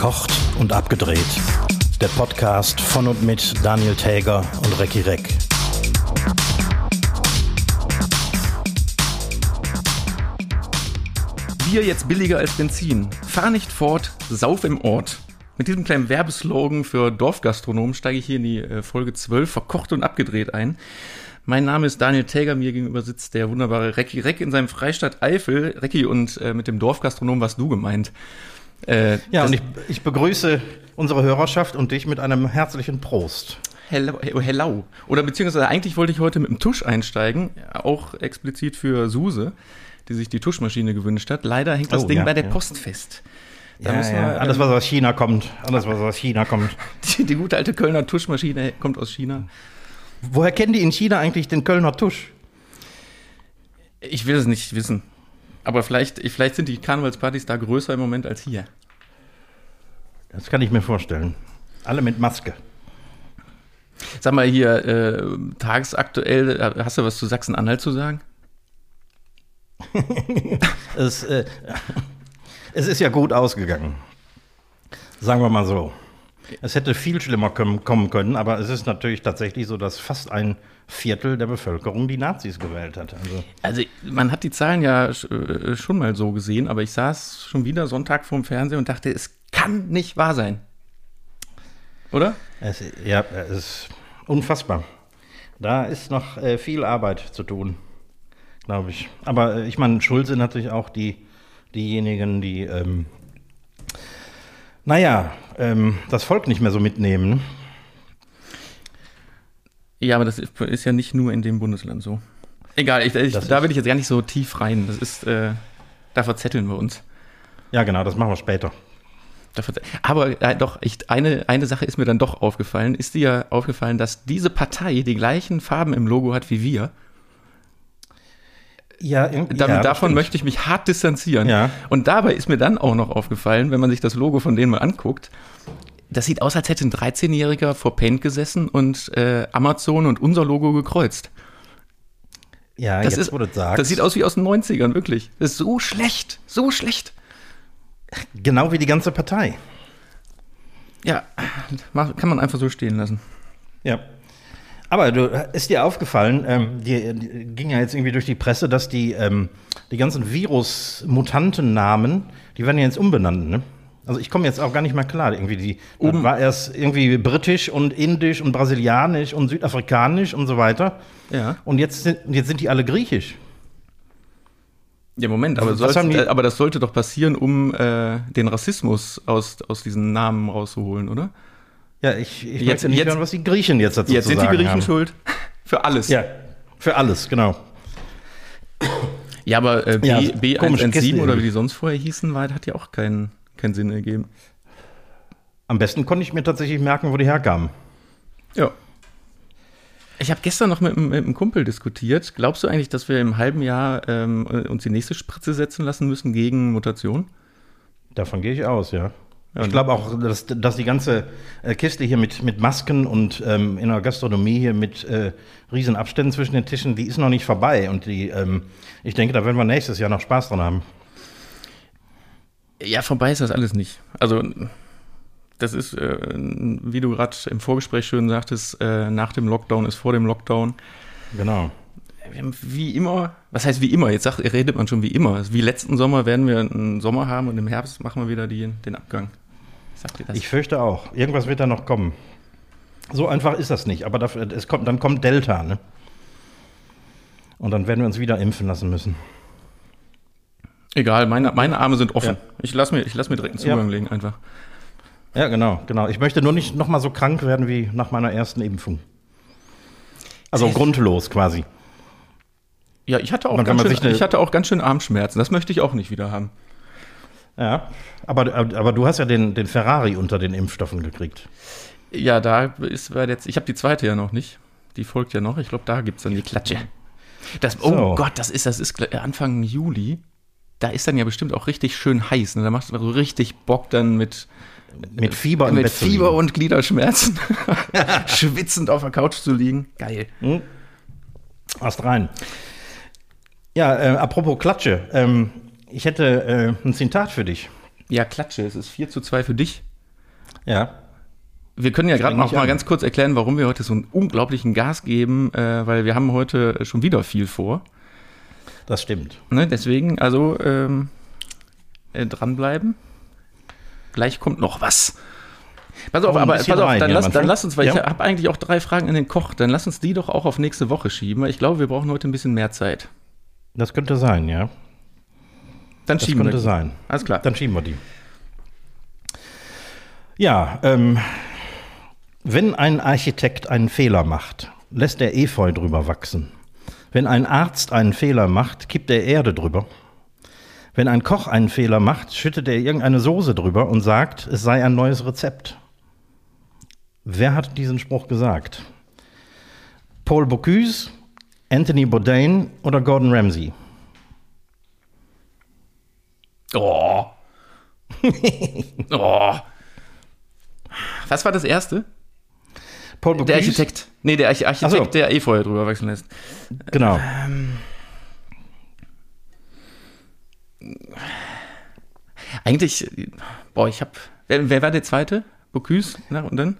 Verkocht und abgedreht. Der Podcast von und mit Daniel Täger und Recki Reck. Bier jetzt billiger als Benzin. Fahr nicht fort, sauf im Ort. Mit diesem kleinen Werbeslogan für Dorfgastronomen steige ich hier in die äh, Folge 12 verkocht und abgedreht ein. Mein Name ist Daniel Täger, mir gegenüber sitzt der wunderbare Recki Reck in seinem Freistaat Eifel. Recki, und äh, mit dem Dorfgastronom warst du gemeint. Äh, ja, und ich, ich begrüße unsere Hörerschaft und dich mit einem herzlichen Prost. Hello, hello. Oder beziehungsweise eigentlich wollte ich heute mit dem Tusch einsteigen, auch explizit für Suse die sich die Tuschmaschine gewünscht hat. Leider hängt das oh, Ding ja, bei der ja. Post fest. Da ja, ja. Wir, alles, was aus China kommt. Alles, was aus China kommt. Die, die, gute alte Kölner Tuschmaschine kommt aus China. Woher kennen die in China eigentlich den Kölner Tusch? Ich will es nicht wissen. Aber vielleicht, vielleicht sind die Karnevalspartys da größer im Moment als hier. Das kann ich mir vorstellen. Alle mit Maske. Sag mal hier, äh, tagesaktuell, äh, hast du was zu Sachsen-Anhalt zu sagen? es, äh, es ist ja gut ausgegangen. Sagen wir mal so. Es hätte viel schlimmer kommen können, aber es ist natürlich tatsächlich so, dass fast ein Viertel der Bevölkerung die Nazis gewählt hat. Also, also man hat die Zahlen ja äh, schon mal so gesehen, aber ich saß schon wieder Sonntag vorm Fernseher und dachte, es kann nicht wahr sein. Oder? Es, ja, es ist unfassbar. Da ist noch äh, viel Arbeit zu tun glaube ich. Aber äh, ich meine, schuld sind natürlich auch die, diejenigen, die, ähm, naja, ähm, das Volk nicht mehr so mitnehmen. Ja, aber das ist ja nicht nur in dem Bundesland so. Egal, ich, ich, da will ich jetzt gar nicht so tief rein. Das ist, äh, da verzetteln wir uns. Ja, genau, das machen wir später. Aber äh, doch, ich, eine, eine Sache ist mir dann doch aufgefallen. Ist dir aufgefallen, dass diese Partei die gleichen Farben im Logo hat wie wir? Ja, Damit, ja, davon möchte ich mich hart distanzieren. Ja. Und dabei ist mir dann auch noch aufgefallen, wenn man sich das Logo von denen mal anguckt, das sieht aus, als hätte ein 13-Jähriger vor Paint gesessen und äh, Amazon und unser Logo gekreuzt. Ja, das jetzt, ist, wo du sagst. Das sieht aus wie aus den 90ern, wirklich. Das ist so schlecht, so schlecht. Genau wie die ganze Partei. Ja, kann man einfach so stehen lassen. Ja. Aber du, ist dir aufgefallen, ähm, die, die, ging ja jetzt irgendwie durch die Presse, dass die, ähm, die ganzen Virus-Mutanten-Namen, die werden ja jetzt umbenannt, ne? Also ich komme jetzt auch gar nicht mehr klar. Irgendwie die um. war erst irgendwie britisch und indisch und brasilianisch und südafrikanisch und so weiter. Ja. Und jetzt sind, jetzt sind die alle griechisch. Ja, Moment, aber, soll, äh, aber das sollte doch passieren, um äh, den Rassismus aus, aus diesen Namen rauszuholen, oder? Ja, ich, ich jetzt, nicht jetzt, hören, was die Griechen jetzt dazu jetzt zu sagen Jetzt sind die Griechen haben. schuld. Für alles. Ja, für alles, genau. Ja, aber äh, B, ja, B117 oder wie die sonst vorher hießen, war, hat ja auch keinen, keinen Sinn ergeben. Am besten konnte ich mir tatsächlich merken, wo die herkamen. Ja. Ich habe gestern noch mit, mit, einem Kumpel diskutiert. Glaubst du eigentlich, dass wir im halben Jahr ähm, uns die nächste Spritze setzen lassen müssen gegen Mutation? Davon gehe ich aus, ja. Ja, ich glaube auch, dass, dass die ganze äh, Kiste hier mit, mit Masken und ähm, in der Gastronomie hier mit äh, riesen Abständen zwischen den Tischen, die ist noch nicht vorbei. Und die, ähm, ich denke, da werden wir nächstes Jahr noch Spaß dran haben. Ja, vorbei ist das alles nicht. Also, das ist, äh, wie du gerade im Vorgespräch schön sagtest, äh, nach dem Lockdown ist vor dem Lockdown. Genau wie immer, was heißt wie immer? Jetzt sagt, redet man schon wie immer. Wie letzten Sommer werden wir einen Sommer haben und im Herbst machen wir wieder die, den Abgang. Sagt ihr das? Ich fürchte auch. Irgendwas wird da noch kommen. So einfach ist das nicht. Aber dafür, es kommt, dann kommt Delta, ne? Und dann werden wir uns wieder impfen lassen müssen. Egal, meine, meine Arme sind offen. Ja. Ich lasse mir, lass mir direkt einen Zugang ja. legen, einfach. Ja, genau, genau. Ich möchte nur nicht nochmal so krank werden wie nach meiner ersten Impfung. Also grundlos quasi. Ja, ich hatte, auch ganz schön, ich hatte auch ganz schön Armschmerzen. Das möchte ich auch nicht wieder haben. Ja, aber, aber du hast ja den, den Ferrari unter den Impfstoffen gekriegt. Ja, da ist jetzt, ich habe die zweite ja noch nicht. Die folgt ja noch. Ich glaube, da gibt es dann die Klatsche. Das, oh so. Gott, das ist, das ist Anfang Juli. Da ist dann ja bestimmt auch richtig schön heiß. Ne? Da macht es so richtig Bock dann mit, mit Fieber, mit Fieber und Gliederschmerzen, schwitzend auf der Couch zu liegen. Geil. Hm. Hast rein. Ja, äh, apropos Klatsche. Ähm, ich hätte äh, ein Zitat für dich. Ja, Klatsche. Es ist 4 zu 2 für dich. Ja. Wir können ja gerade noch ich mal an. ganz kurz erklären, warum wir heute so einen unglaublichen Gas geben, äh, weil wir haben heute schon wieder viel vor. Das stimmt. Ne? Deswegen, also ähm, äh, dranbleiben. Gleich kommt noch was. Pass auf, aber pass auf, rein dann lass, dann lass uns, weil ich Ja. habe eigentlich auch drei Fragen in den Koch, dann lass uns die doch auch auf nächste Woche schieben, weil ich glaube, wir brauchen heute ein bisschen mehr Zeit. Das könnte sein, ja. Dann Das schieben könnte wir. die. sein. Alles klar. Dann schieben wir die. Ja, ähm, wenn ein Architekt einen Fehler macht, lässt er Efeu drüber wachsen. Wenn ein Arzt einen Fehler macht, kippt er Erde drüber. Wenn ein Koch einen Fehler macht, schüttet er irgendeine Soße drüber und sagt, es sei ein neues Rezept. Wer hat diesen Spruch gesagt? Paul Bocuse, Anthony Bourdain oder Gordon Ramsay? Oh. oh. Was war das erste? Paul Der Architekt. Nee, der Arch Architekt, so. der Efeu drüber wachsen lässt. Genau. Eigentlich, boah, ich hab. Wer, wer war der zweite? Bocuse? Na, und dann?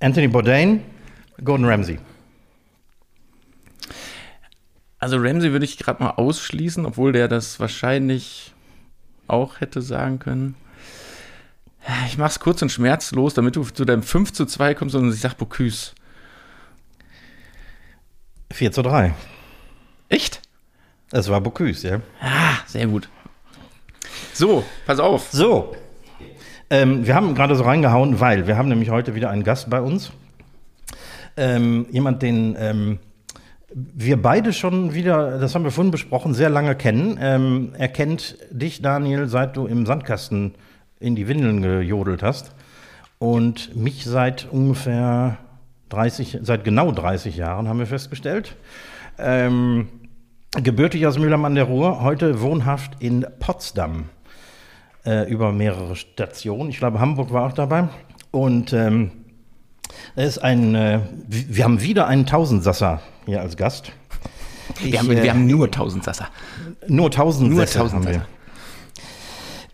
Anthony Bourdain, Gordon Ramsay. Also Ramsey würde ich gerade mal ausschließen, obwohl der das wahrscheinlich auch hätte sagen können. Ich mach's kurz und schmerzlos, damit du zu deinem 5 zu 2 kommst und ich sag Bocuse. 4 zu 3. Echt? Es war Bocuse, ja. Ah, sehr gut. So, pass auf. So. Ähm, wir haben gerade so reingehauen, weil wir haben nämlich heute wieder einen Gast bei uns. Ähm, jemand, den ähm, wir beide schon wieder, das haben wir vorhin besprochen, sehr lange kennen. Ähm, er kennt dich, Daniel, seit du im Sandkasten in die Windeln gejodelt hast. Und mich seit ungefähr 30, seit genau 30 Jahren, haben wir festgestellt. Ähm, gebürtig aus Mülheim an der Ruhr, heute wohnhaft in Potsdam äh, über mehrere Stationen. Ich glaube, Hamburg war auch dabei. Und ähm, er ist ein, äh, wir haben wieder einen Tausendsasser hier als Gast. Ich, Wir haben, äh, wir haben nur 1000 Sasser. nur tausend Nur Sätze 1000 haben wir. Sätze.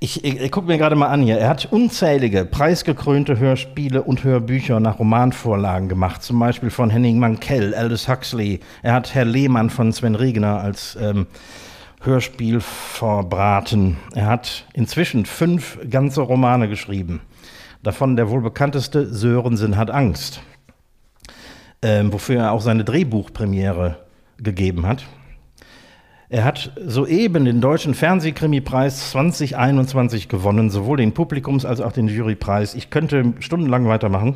Ich, ich, ich gucke mir gerade mal an hier. Er hat unzählige preisgekrönte Hörspiele und Hörbücher nach Romanvorlagen gemacht. Zum Beispiel von Henning Mankell, Aldous Huxley. Er hat Herr Lehmann von Sven Regner als ähm, Hörspiel verbraten. Er hat inzwischen fünf ganze Romane geschrieben. Davon der wohl bekannteste Sörensen hat Angst. Ähm, wofür er auch seine Drehbuchpremiere gegeben hat. Er hat soeben den Deutschen Fernsehkrimipreis 2021 gewonnen, sowohl den Publikums- als auch den Jurypreis. Ich könnte stundenlang weitermachen.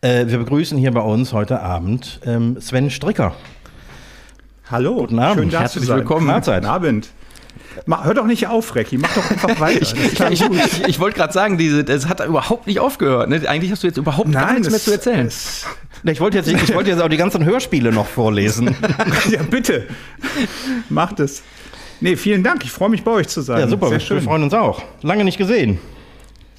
Äh, wir begrüßen hier bei uns heute Abend ähm, Sven Stricker. Hallo, Guten Abend. schön da Herzlich willkommen. Mahlzeit. Guten Abend. Hör doch nicht auf, Recki, mach doch einfach weiter. Ist Ich, ich, ich wollte gerade sagen, diese, das hat überhaupt nicht aufgehört. Ne? Eigentlich hast du jetzt überhaupt gar nichts mehr es- zu erzählen. es- Ich wollte jetzt, ich wollte jetzt auch die ganzen Hörspiele noch vorlesen. ja, bitte. Macht es. Nee, vielen Dank. Ich freue mich, bei euch zu sein. Ja, super, Sehr wir freuen uns auch. Lange nicht gesehen.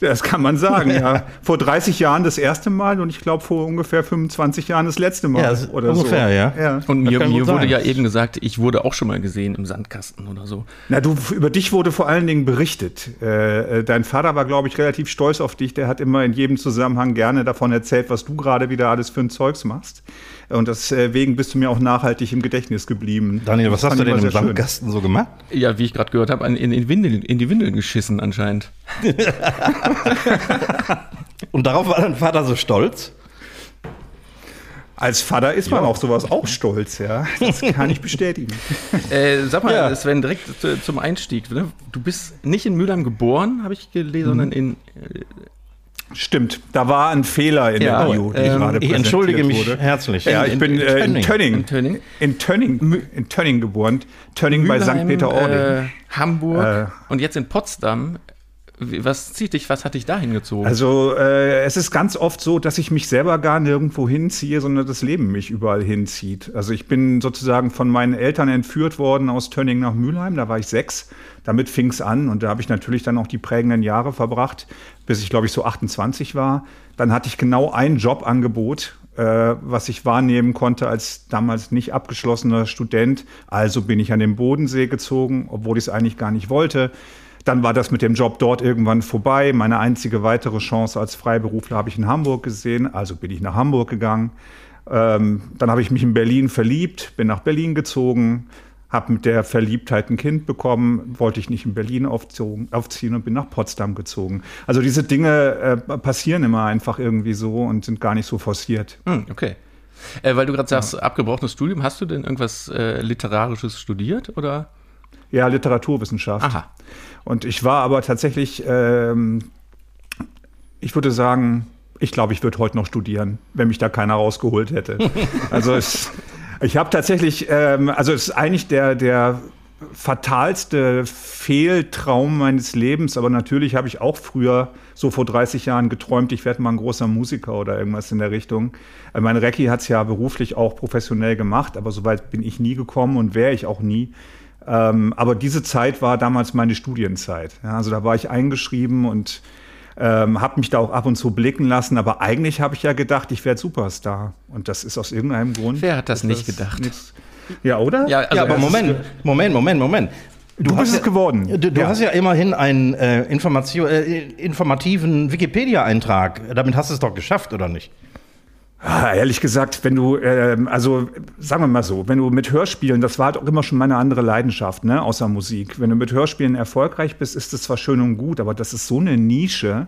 Das kann man sagen, ja. Vor 30 Jahren das erste Mal und ich glaube vor ungefähr 25 Jahren das letzte Mal. Ja, oder ungefähr, so. ja. ja. Und mir, mir wurde ja eben gesagt, ich wurde auch schon mal gesehen im Sandkasten oder so. Na, du, über dich wurde vor allen Dingen berichtet. Äh, äh, dein Vater war, glaube ich, relativ stolz auf dich. Der hat immer in jedem Zusammenhang gerne davon erzählt, was du gerade wieder alles für ein Zeugs machst. Und deswegen bist du mir auch nachhaltig im Gedächtnis geblieben. Daniel, was hast du denn im. Sandkasten so gemacht? Ja, wie ich gerade gehört habe, in, in, Windeln, in die Windeln geschissen anscheinend. Und darauf war dein Vater so stolz? Als Vater ist man auf sowas auch stolz, ja. Das kann ich bestätigen. Äh, sag mal, Ja. Sven, direkt zu, zum Einstieg. Ne? Du bist nicht in Mülheim geboren, habe ich gelesen, sondern in. Stimmt, da war ein Fehler in Ja, der Bio, die ähm, gerade Ich entschuldige mich wurde. herzlich. Ja, in- ich bin in äh, in Tönning. In Tönning? In Tönning, in Tönning geboren. Tönning bei St. Mülheim, Peter-Ording. Äh, Hamburg Äh. und jetzt in Potsdam. Was zieht dich, was hat dich da hingezogen? Also äh, es ist ganz oft so, dass ich mich selber gar nirgendwo hinziehe, sondern das Leben mich überall hinzieht. Also ich bin sozusagen von meinen Eltern entführt worden aus Tönning nach Mülheim, da war ich sechs. Damit fing es an und da habe ich natürlich dann auch die prägenden Jahre verbracht, bis ich glaube ich so 28 war. Dann hatte ich genau ein Jobangebot, äh, was ich wahrnehmen konnte als damals nicht abgeschlossener Student. Also bin ich an den Bodensee gezogen, obwohl ich es eigentlich gar nicht wollte. Dann war das mit dem Job dort irgendwann vorbei. Meine einzige weitere Chance als Freiberufler habe ich in Hamburg gesehen. Also bin ich nach Hamburg gegangen. Ähm, dann habe ich mich in Berlin verliebt, bin nach Berlin gezogen, habe mit der Verliebtheit ein Kind bekommen, wollte ich nicht in Berlin aufziehen, aufziehen und bin nach Potsdam gezogen. Also diese Dinge äh, passieren immer einfach irgendwie so und sind gar nicht so forciert. Hm, okay. Äh, weil du gerade sagst, ja. abgebrochenes Studium, hast du denn irgendwas äh, Literarisches studiert oder? Ja, Literaturwissenschaft. Aha. Und ich war aber tatsächlich, ähm, ich würde sagen, ich glaube, ich würde heute noch studieren, wenn mich da keiner rausgeholt hätte. also es, ich habe tatsächlich, ähm, also es ist eigentlich der, der fatalste Fehltraum meines Lebens, aber natürlich habe ich auch früher, so vor 30 Jahren, geträumt, ich werde mal ein großer Musiker oder irgendwas in der Richtung. Äh, mein Recki hat es ja beruflich auch professionell gemacht, aber soweit bin ich nie gekommen und wäre ich auch nie. Ähm, aber diese Zeit war damals meine Studienzeit. Ja, also da war ich eingeschrieben und ähm, habe mich da auch ab und zu blicken lassen, aber eigentlich habe ich ja gedacht, ich werde Superstar. Und das ist aus irgendeinem Grund. Wer hat das nicht das gedacht? Nichts. Ja, oder? Ja, also ja aber Moment, Moment, Moment, Moment. Du, du bist es geworden. Du, du ja. hast ja immerhin einen äh, äh, informativen Wikipedia-Eintrag. Damit hast du es doch geschafft, oder nicht? Ah, ehrlich gesagt, wenn du, äh, also sagen wir mal so, wenn du mit Hörspielen, das war halt auch immer schon meine andere Leidenschaft, ne, außer Musik. Wenn du mit Hörspielen erfolgreich bist, ist das zwar schön und gut, aber das ist so eine Nische.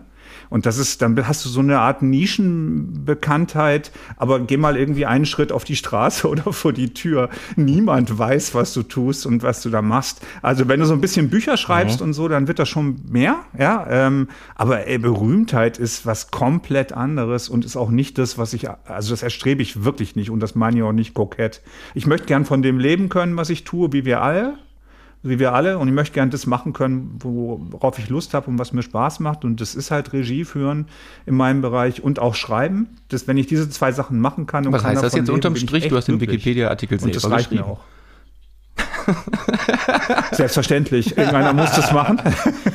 Und das ist, dann hast du so eine Art Nischenbekanntheit, aber geh mal irgendwie einen Schritt auf die Straße oder vor die Tür. Niemand weiß, was du tust und was du da machst. Also wenn du so ein bisschen Bücher schreibst mhm. und so, dann wird das schon mehr, ja. Ähm, aber ey, Berühmtheit ist was komplett anderes und ist auch nicht das, was ich, also das erstrebe ich wirklich nicht und das meine ich auch nicht kokett. Ich möchte gern von dem leben können, was ich tue, wie wir alle wie wir alle. Und ich möchte gerne das machen können, worauf ich Lust habe und was mir Spaß macht. Und das ist halt Regie führen in meinem Bereich und auch schreiben. Das, wenn ich diese zwei Sachen machen kann. Und was heißt das jetzt leben, unterm Strich? Du hast den Wikipedia-Artikel selber Und das reicht mir auch. Selbstverständlich. Irgendeiner muss das machen.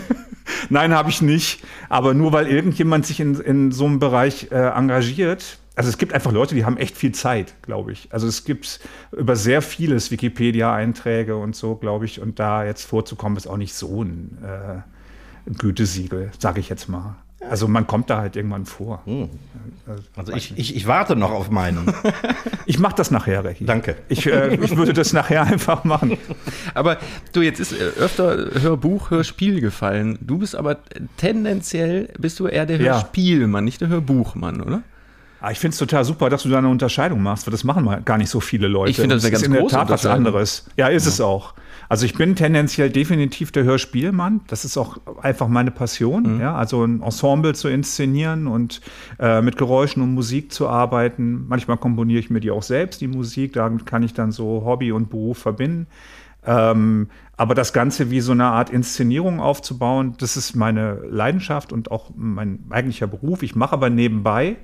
Nein, habe ich nicht. Aber nur weil irgendjemand sich in, in so einem Bereich äh, engagiert, also es gibt einfach Leute, die haben echt viel Zeit, glaube ich. Also es gibt über sehr vieles Wikipedia-Einträge und so, glaube ich. Und da jetzt vorzukommen, ist auch nicht so ein äh, Gütesiegel, sage ich jetzt mal. Also man kommt da halt irgendwann vor. Hm. Also ich, ich, ich, warte noch auf meinen. ich mache das nachher, Rechi. Danke. Ich, äh, ich würde das nachher einfach machen. Aber du, jetzt ist äh, öfter Hörbuch, Hörspiel gefallen. Du bist aber tendenziell, bist du eher der Hörspielmann, ja. nicht der Hörbuchmann, oder? Ah, ich finde es total super, dass du da eine Unterscheidung machst, weil das machen mal gar nicht so viele Leute. Ich finde das, das ist in der Tat was anderes. Ja, ist ja. es auch. Also ich bin tendenziell definitiv der Hörspielmann. Das ist auch einfach meine Passion. Mhm. Ja, also ein Ensemble zu inszenieren und äh, mit Geräuschen und Musik zu arbeiten. Manchmal komponiere ich mir die auch selbst, die Musik. Da kann ich dann so Hobby und Beruf verbinden. Ähm, aber das Ganze wie so eine Art Inszenierung aufzubauen, das ist meine Leidenschaft und auch mein eigentlicher Beruf. Ich mache aber nebenbei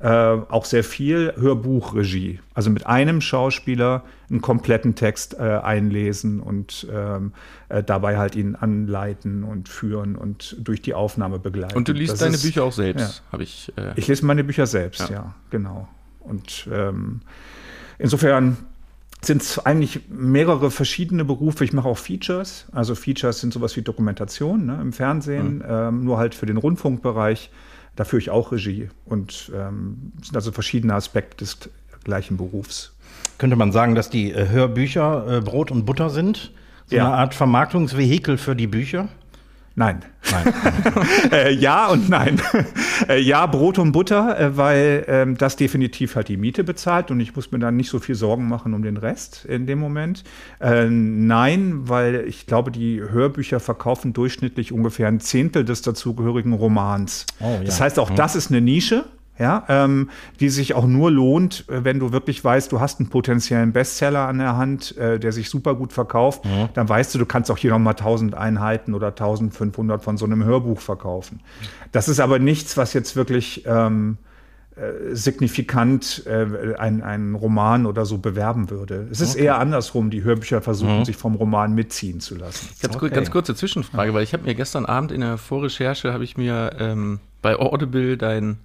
äh, auch sehr viel Hörbuchregie. Also mit einem Schauspieler einen kompletten Text äh, einlesen und ähm, äh, dabei halt ihn anleiten und führen und durch die Aufnahme begleiten. Und du liest das deine ist, Bücher auch selbst, ja. habe ich. Äh, ich lese meine Bücher selbst, ja, ja genau. Und ähm, insofern sind es eigentlich mehrere verschiedene Berufe. Ich mache auch Features. Also Features sind sowas wie Dokumentation ne, im Fernsehen, mhm. ähm, nur halt für den Rundfunkbereich. Da führe ich auch Regie und ähm, sind also verschiedene Aspekte des gleichen Berufs. Könnte man sagen, dass die äh, Hörbücher äh, Brot und Butter sind? So ja. eine Art Vermarktungsvehikel für die Bücher? Nein. nein. äh, ja und nein. äh, ja, Brot und Butter, äh, weil ähm, das definitiv halt die Miete bezahlt und ich muss mir dann nicht so viel Sorgen machen um den Rest in dem Moment. Äh, nein, weil ich glaube, die Hörbücher verkaufen durchschnittlich ungefähr ein Zehntel des dazugehörigen Romans. Oh, ja. Das heißt, auch mhm. das ist eine Nische ja, ähm, die sich auch nur lohnt, äh, wenn du wirklich weißt, du hast einen potenziellen Bestseller an der Hand, äh, der sich super gut verkauft, mhm. dann weißt du, du kannst auch hier nochmal 1000 Einheiten oder 1500 von so einem Hörbuch verkaufen. Das ist aber nichts, was jetzt wirklich ähm, äh, signifikant äh, einen Roman oder so bewerben würde. Es ist okay. eher andersrum, die Hörbücher versuchen, mhm. sich vom Roman mitziehen zu lassen. Ganz, okay. ganz kurze Zwischenfrage, weil ich habe mir gestern Abend in der Vorrecherche, habe ich mir ähm, bei Audible dein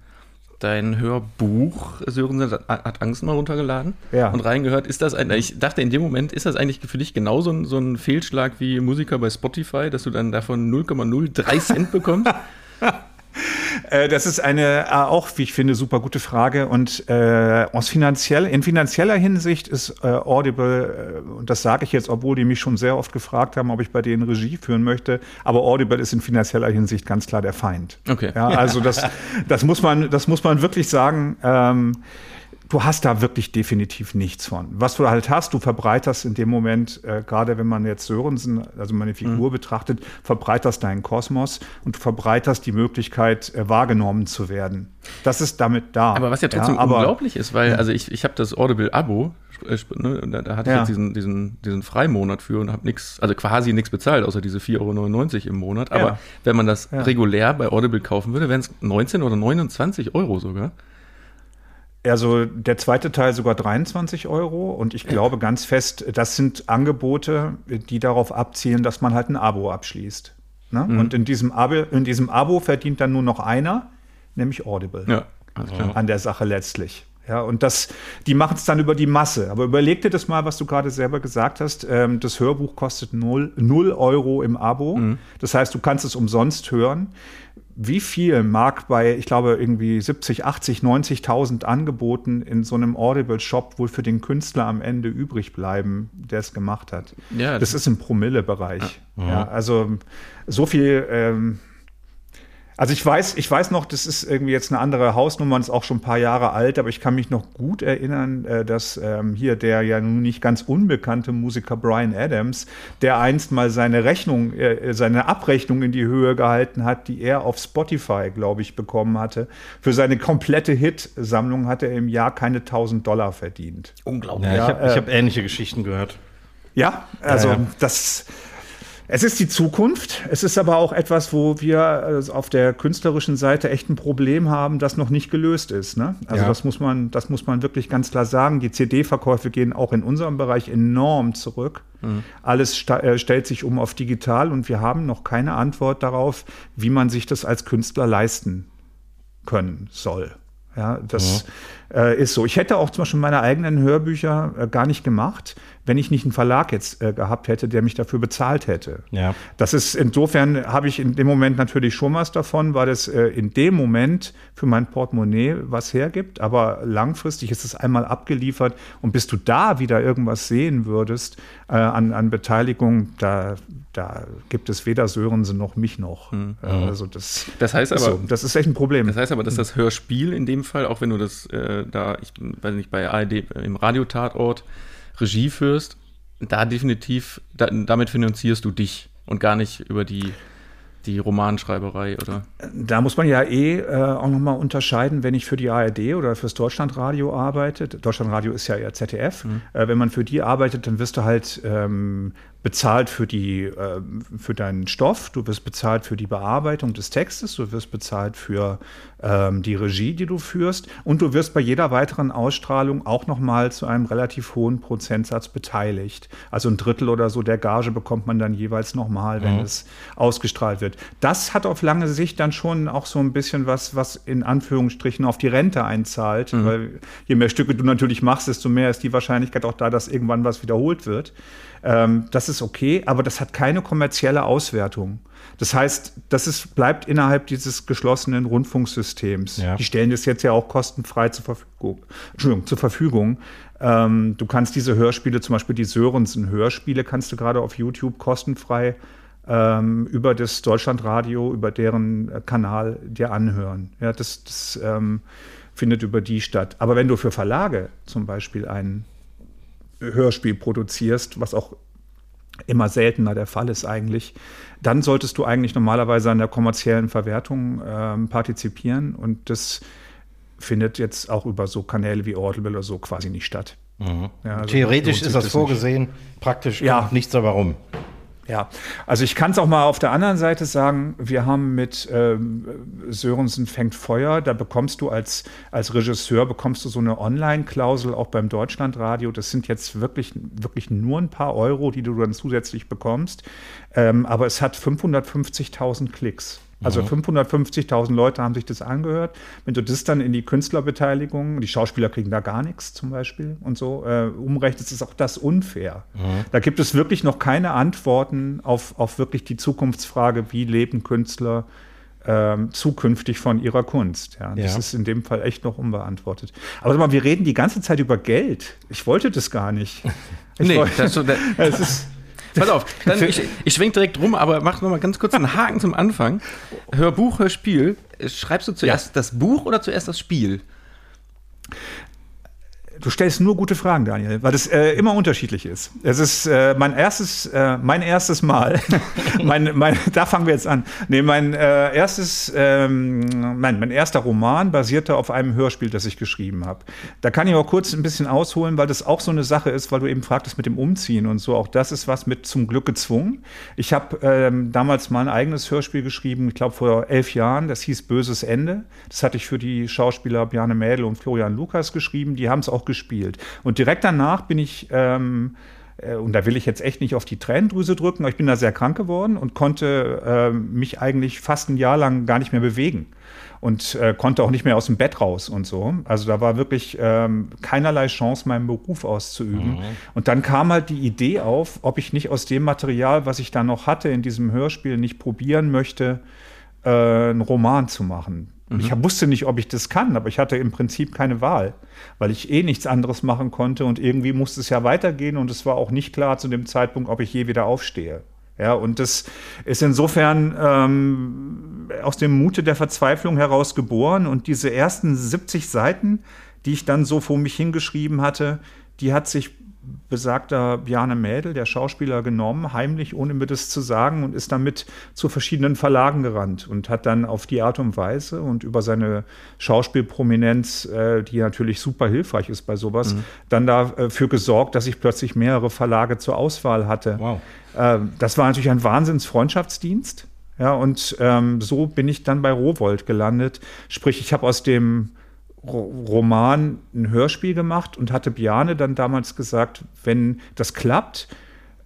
dein Hörbuch Sören hat Angst mal runtergeladen Ja. und reingehört. Ist das ein, ich dachte in dem Moment, ist das eigentlich für dich genauso ein, so ein Fehlschlag wie Musiker bei Spotify, dass du dann davon 0,03 Cent bekommst? Äh, das ist eine äh, auch, wie ich finde, super gute Frage. Und äh, aus finanziell, in finanzieller Hinsicht ist äh, Audible, äh, und das sage ich jetzt, obwohl die mich schon sehr oft gefragt haben, ob ich bei denen Regie führen möchte, aber Audible ist in finanzieller Hinsicht ganz klar der Feind. Okay. Ja, also das, das, muss man, das muss man wirklich sagen. Ähm, du hast da wirklich definitiv nichts von. Was du halt hast, du verbreiterst in dem Moment, äh, gerade wenn man jetzt Sörensen, also meine Figur Mhm. betrachtet, verbreiterst deinen Kosmos und du verbreiterst die Möglichkeit, äh, wahrgenommen zu werden. Das ist damit da. Aber was ja trotzdem aber, unglaublich ist, weil, also ich, ich habe das Audible-Abo, äh, ne, da, da hatte ich Ja. jetzt diesen, diesen, diesen Freimonat für und habe nichts, also quasi nichts bezahlt, außer diese 4,99 Euro im Monat. Aber Ja. wenn man das Ja. regulär bei Audible kaufen würde, wären es 19 oder 29 Euro sogar. Also der zweite Teil sogar 23 Euro und ich glaube ganz fest, das sind Angebote, die darauf abzielen, dass man halt ein Abo abschließt. Ne? Mhm. Und in diesem, Abo, in diesem Abo verdient dann nur noch einer, nämlich Audible. Ja, an der Sache letztlich. Ja, und das, die machen es dann über die Masse. Aber überleg dir das mal, was du gerade selber gesagt hast. Ähm, das Hörbuch kostet 0, 0 Euro im Abo. Das heißt, du kannst es umsonst hören. Wie viel mag bei, ich glaube, irgendwie 70, 80, 90.000 Angeboten in so einem Audible-Shop wohl für den Künstler am Ende übrig bleiben, der es gemacht hat? Ja, das ist im Promille-Bereich. Ja, also so viel. Ähm, also ich weiß, ich weiß noch, das ist irgendwie jetzt eine andere Hausnummer, und ist auch schon ein paar Jahre alt, aber ich kann mich noch gut erinnern, äh, dass ähm, hier der ja nun nicht ganz unbekannte Musiker Brian Adams, der einst mal seine Rechnung, äh, seine Abrechnung in die Höhe gehalten hat, die er auf Spotify, glaube ich, bekommen hatte. Für seine komplette Hit-Sammlung hat er im Jahr keine 1000 Dollar verdient. Unglaublich. Ja, Ja, ich habe äh, ich hab ähnliche Geschichten gehört. Ja, also Ja, ja. das. Es ist die Zukunft. Es ist aber auch etwas, wo wir äh, auf der künstlerischen Seite echt ein Problem haben, das noch nicht gelöst ist. Ne? Also Ja. das muss man, das muss man wirklich ganz klar sagen. Die CD-Verkäufe gehen auch in unserem Bereich enorm zurück. Alles sta- äh, stellt sich um auf digital und wir haben noch keine Antwort darauf, wie man sich das als Künstler leisten können soll. Ja, das äh, ist so. Ich hätte auch zum Beispiel meine eigenen Hörbücher äh, gar nicht gemacht, wenn ich nicht einen Verlag jetzt äh, gehabt hätte, der mich dafür bezahlt hätte. Ja. Das ist insofern habe ich in dem Moment natürlich schon was davon, weil es äh, in dem Moment für mein Portemonnaie was hergibt, aber langfristig ist es einmal abgeliefert und bis du da wieder irgendwas sehen würdest äh, an, an Beteiligung, da, da gibt es weder Sörensen noch mich noch. Äh, Also das, Das heißt ist aber, so. das ist echt ein Problem. Das heißt aber, dass das Hörspiel in dem Fall, auch wenn du das äh, da, ich weiß nicht, bei ARD äh, im Radiotatort Regie führst, da definitiv, da, damit finanzierst du dich und gar nicht über die, die Romanschreiberei, oder? Da muss man ja eh äh, auch nochmal unterscheiden, wenn ich für die ARD oder fürs Deutschlandradio arbeite. Deutschlandradio ist ja eher ZDF. Äh, wenn man für die arbeitet, dann wirst du halt ähm, bezahlt für, die, äh, für deinen Stoff, du wirst bezahlt für die Bearbeitung des Textes, du wirst bezahlt für ähm, die Regie, die du führst und du wirst bei jeder weiteren Ausstrahlung auch nochmal zu einem relativ hohen Prozentsatz beteiligt. Also ein Drittel oder so der Gage bekommt man dann jeweils nochmal, wenn es ausgestrahlt wird. Das hat auf lange Sicht dann schon auch so ein bisschen was, was in Anführungsstrichen auf die Rente einzahlt, weil je mehr Stücke du natürlich machst, desto mehr ist die Wahrscheinlichkeit auch da, dass irgendwann was wiederholt wird. Ähm, das ist okay, aber das hat keine kommerzielle Auswertung. Das heißt, das ist, bleibt innerhalb dieses geschlossenen Rundfunksystems. Ja. Die stellen das jetzt ja auch kostenfrei zur Verfügung. Entschuldigung, zur Verfügung. Ähm, du kannst diese Hörspiele, zum Beispiel die Sörensen-Hörspiele, kannst du gerade auf YouTube kostenfrei ähm, über das Deutschlandradio, über deren äh, Kanal dir anhören. Ja, das, das ähm, findet über die statt. Aber wenn du für Verlage zum Beispiel ein Hörspiel produzierst, was auch immer seltener der Fall ist eigentlich, dann solltest du eigentlich normalerweise an der kommerziellen Verwertung ähm, partizipieren und das findet jetzt auch über so Kanäle wie Audible oder so quasi nicht statt. Ja, also Theoretisch ist das nicht. vorgesehen, praktisch Ja. nichts dabei rum. Ja, also ich kann es auch mal auf der anderen Seite sagen, wir haben mit ähm, Sörensen fängt Feuer, da bekommst du als, als Regisseur, bekommst du so eine Online-Klausel auch beim Deutschlandradio. Das sind jetzt wirklich, wirklich nur ein paar Euro, die du dann zusätzlich bekommst. Ähm, aber es hat 550.000 Klicks. Also 550.000 Leute haben sich das angehört. Wenn du das dann in die Künstlerbeteiligung, die Schauspieler kriegen da gar nichts zum Beispiel und so, äh, umrechnest, ist auch das unfair. Da gibt es wirklich noch keine Antworten auf, auf wirklich die Zukunftsfrage, wie leben Künstler ähm, zukünftig von ihrer Kunst. Ja, das Ja. ist in dem Fall echt noch unbeantwortet. Aber sag mal, wir reden die ganze Zeit über Geld. Ich wollte das gar nicht. Ich Nee, wollte- das, das, es ist, Pass auf, dann, ich, ich schwenk direkt rum, aber mach noch mal ganz kurz einen Haken zum Anfang. Hörbuch, Hörspiel. Schreibst du zuerst das Buch oder zuerst das Spiel? Du stellst nur gute Fragen, Daniel, weil das äh, immer unterschiedlich ist. Es ist äh, mein erstes, äh, mein erstes Mal. mein, mein, da fangen wir jetzt an. Nee, mein äh, erstes, ähm, nein, mein erster Roman basierte auf einem Hörspiel, das ich geschrieben habe. Da kann ich auch kurz ein bisschen ausholen, weil das auch so eine Sache ist, weil du eben fragtest mit dem Umziehen und so. Auch das ist was mit zum Glück gezwungen. Ich habe ähm, damals mal ein eigenes Hörspiel geschrieben, ich glaube vor elf Jahren. Das hieß Böses Ende. Das hatte ich für die Schauspieler Bjarne Mädel und Florian Lukas geschrieben. Die haben es auch gespielt. Und direkt danach bin ich ähm, äh, und da will ich jetzt echt nicht auf die Tränendrüse drücken, aber ich bin da sehr krank geworden und konnte ähm, mich eigentlich fast ein Jahr lang gar nicht mehr bewegen und äh, konnte auch nicht mehr aus dem Bett raus und so. Also da war wirklich ähm, keinerlei Chance, meinen Beruf auszuüben. Und dann kam halt die Idee auf, ob ich nicht aus dem Material, was ich da noch hatte in diesem Hörspiel, nicht probieren möchte, äh, einen Roman zu machen. Ich hab- wusste nicht, ob ich das kann, aber ich hatte im Prinzip keine Wahl, weil ich eh nichts anderes machen konnte und irgendwie musste es ja weitergehen und es war auch nicht klar zu dem Zeitpunkt, ob ich je wieder aufstehe. Ja, und das ist insofern ähm, aus dem Mute der Verzweiflung heraus geboren und diese ersten 70 Seiten, die ich dann so vor mich hingeschrieben hatte, die hat sich besagter Bjarne Mädel, der Schauspieler, genommen, heimlich, ohne mir das zu sagen, und ist damit zu verschiedenen Verlagen gerannt und hat dann auf die Art und Weise und über seine Schauspielprominenz, äh, die natürlich super hilfreich ist bei sowas, dann dafür gesorgt, dass ich plötzlich mehrere Verlage zur Auswahl hatte. Wow. Ähm, das war natürlich ein Wahnsinns-Freundschaftsdienst. Ja, und ähm, so bin ich dann bei Rowold gelandet. Sprich, ich habe aus dem Roman ein Hörspiel gemacht und hatte Biane dann damals gesagt, wenn das klappt,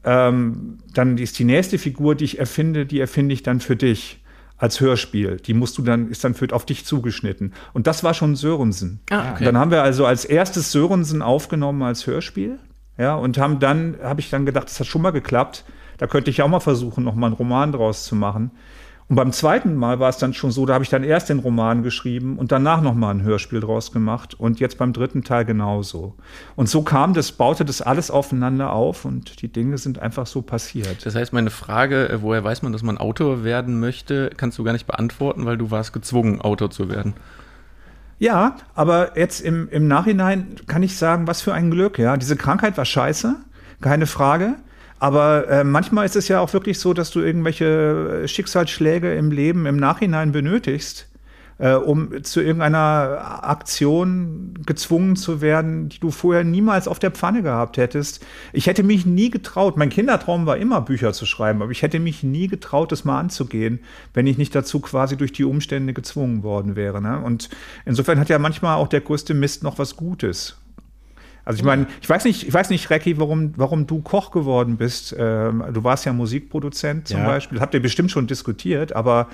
ähm, dann ist die nächste Figur, die ich erfinde, die erfinde ich dann für dich als Hörspiel. Die musst du dann, ist dann für, auf dich zugeschnitten. Und das war schon Sörensen. Ah, okay. Dann haben wir also als erstes Sörensen aufgenommen als Hörspiel. Ja, und haben dann, habe ich dann gedacht, das hat schon mal geklappt. Da könnte ich auch mal versuchen, noch mal einen Roman draus zu machen. Und beim zweiten Mal war es dann schon so, da habe ich dann erst den Roman geschrieben und danach noch mal ein Hörspiel draus gemacht und jetzt beim dritten Teil genauso. Und so kam das, baute das alles aufeinander auf und die Dinge sind einfach so passiert. Das heißt, meine Frage, äh, woher weiß man, dass man Autor werden möchte, kannst du gar nicht beantworten, weil du warst gezwungen, Autor zu werden. Ja, aber jetzt im, im Nachhinein kann ich sagen, was für ein Glück, ja. Diese Krankheit war scheiße, keine Frage. Aber äh, manchmal ist es ja auch wirklich so, dass du irgendwelche äh, Schicksalsschläge im Leben im Nachhinein benötigst, äh, um zu irgendeiner Aktion gezwungen zu werden, die du vorher niemals auf der Pfanne gehabt hättest. Ich hätte mich nie getraut, mein Kindertraum war immer Bücher zu schreiben, aber ich hätte mich nie getraut, das mal anzugehen, wenn ich nicht dazu quasi durch die Umstände gezwungen worden wäre. Ne? Und insofern hat ja manchmal auch der größte Mist noch was Gutes. Also ich meine, ich weiß nicht, ich weiß nicht, Recki, warum, warum du Koch geworden bist. Ähm, du warst ja Musikproduzent zum Ja. Beispiel. Habt ihr bestimmt schon diskutiert, aber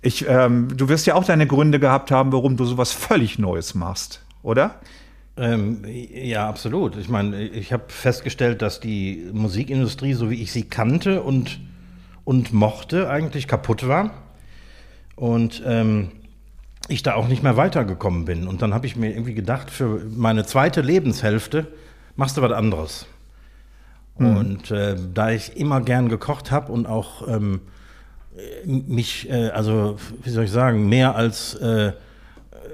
ich, ähm, du wirst ja auch deine Gründe gehabt haben, warum du sowas völlig Neues machst, oder? Ähm, ja, absolut. Ich meine, ich habe festgestellt, dass die Musikindustrie, so wie ich sie kannte und, und mochte, eigentlich kaputt war. Und ähm, ich da auch nicht mehr weitergekommen bin. Und dann habe ich mir irgendwie gedacht, für meine zweite Lebenshälfte machst du was anderes. Und äh, da ich immer gern gekocht habe und auch ähm, äh, mich, äh, also wie soll ich sagen, mehr als äh,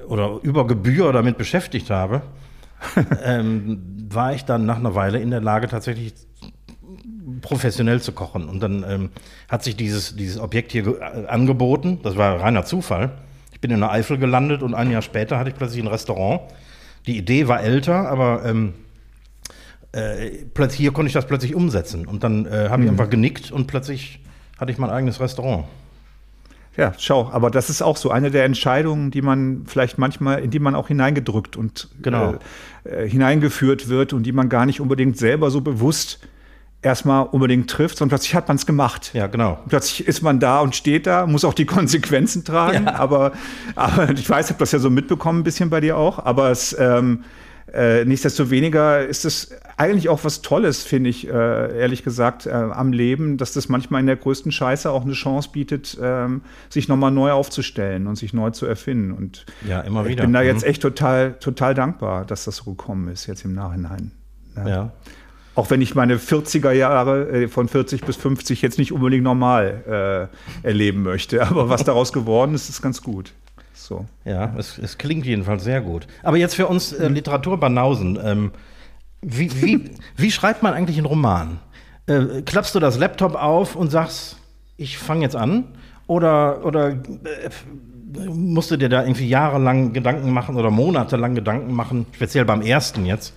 oder über Gebühr damit beschäftigt habe, ähm, war ich dann nach einer Weile in der Lage, tatsächlich professionell zu kochen. Und dann ähm, hat sich dieses, dieses Objekt hier ge- angeboten. Das war reiner Zufall. Ich bin in der Eifel gelandet und ein Jahr später hatte ich plötzlich ein Restaurant. Die Idee war älter, aber ähm, äh, plötzlich, hier konnte ich das plötzlich umsetzen. Und dann äh, habe ich einfach genickt und plötzlich hatte ich mein eigenes Restaurant. Ja, schau, aber das ist auch so eine der Entscheidungen, die man vielleicht manchmal, in die man auch hineingedrückt und Genau. äh, äh, hineingeführt wird und die man gar nicht unbedingt selber so bewusst erstmal unbedingt trifft, sondern plötzlich hat man es gemacht. Ja, genau. Plötzlich ist man da und steht da, muss auch die Konsequenzen tragen. Ja. Aber, aber ich weiß, ich habe das ja so mitbekommen, ein bisschen bei dir auch. Aber es, ähm, äh, nichtsdestoweniger ist es eigentlich auch was Tolles, finde ich, äh, ehrlich gesagt, äh, am Leben, dass das manchmal in der größten Scheiße auch eine Chance bietet, ähm, sich nochmal neu aufzustellen und sich neu zu erfinden. Und ja, immer wieder. Ich bin da jetzt mhm. echt total, total dankbar, dass das so gekommen ist, jetzt im Nachhinein. ja. ja. Auch wenn ich meine 40er Jahre äh, von 40 bis 50 jetzt nicht unbedingt normal äh, erleben möchte. Aber was daraus geworden ist, ist ganz gut. So. Ja, es, es klingt jedenfalls sehr gut. Aber jetzt für uns äh, Literaturbanausen. Ähm, wie, wie, wie schreibt man eigentlich einen Roman? Äh, klappst du das Laptop auf und sagst, ich fange jetzt an? Oder, oder äh, musst du dir da irgendwie jahrelang Gedanken machen oder monatelang Gedanken machen, speziell beim ersten jetzt?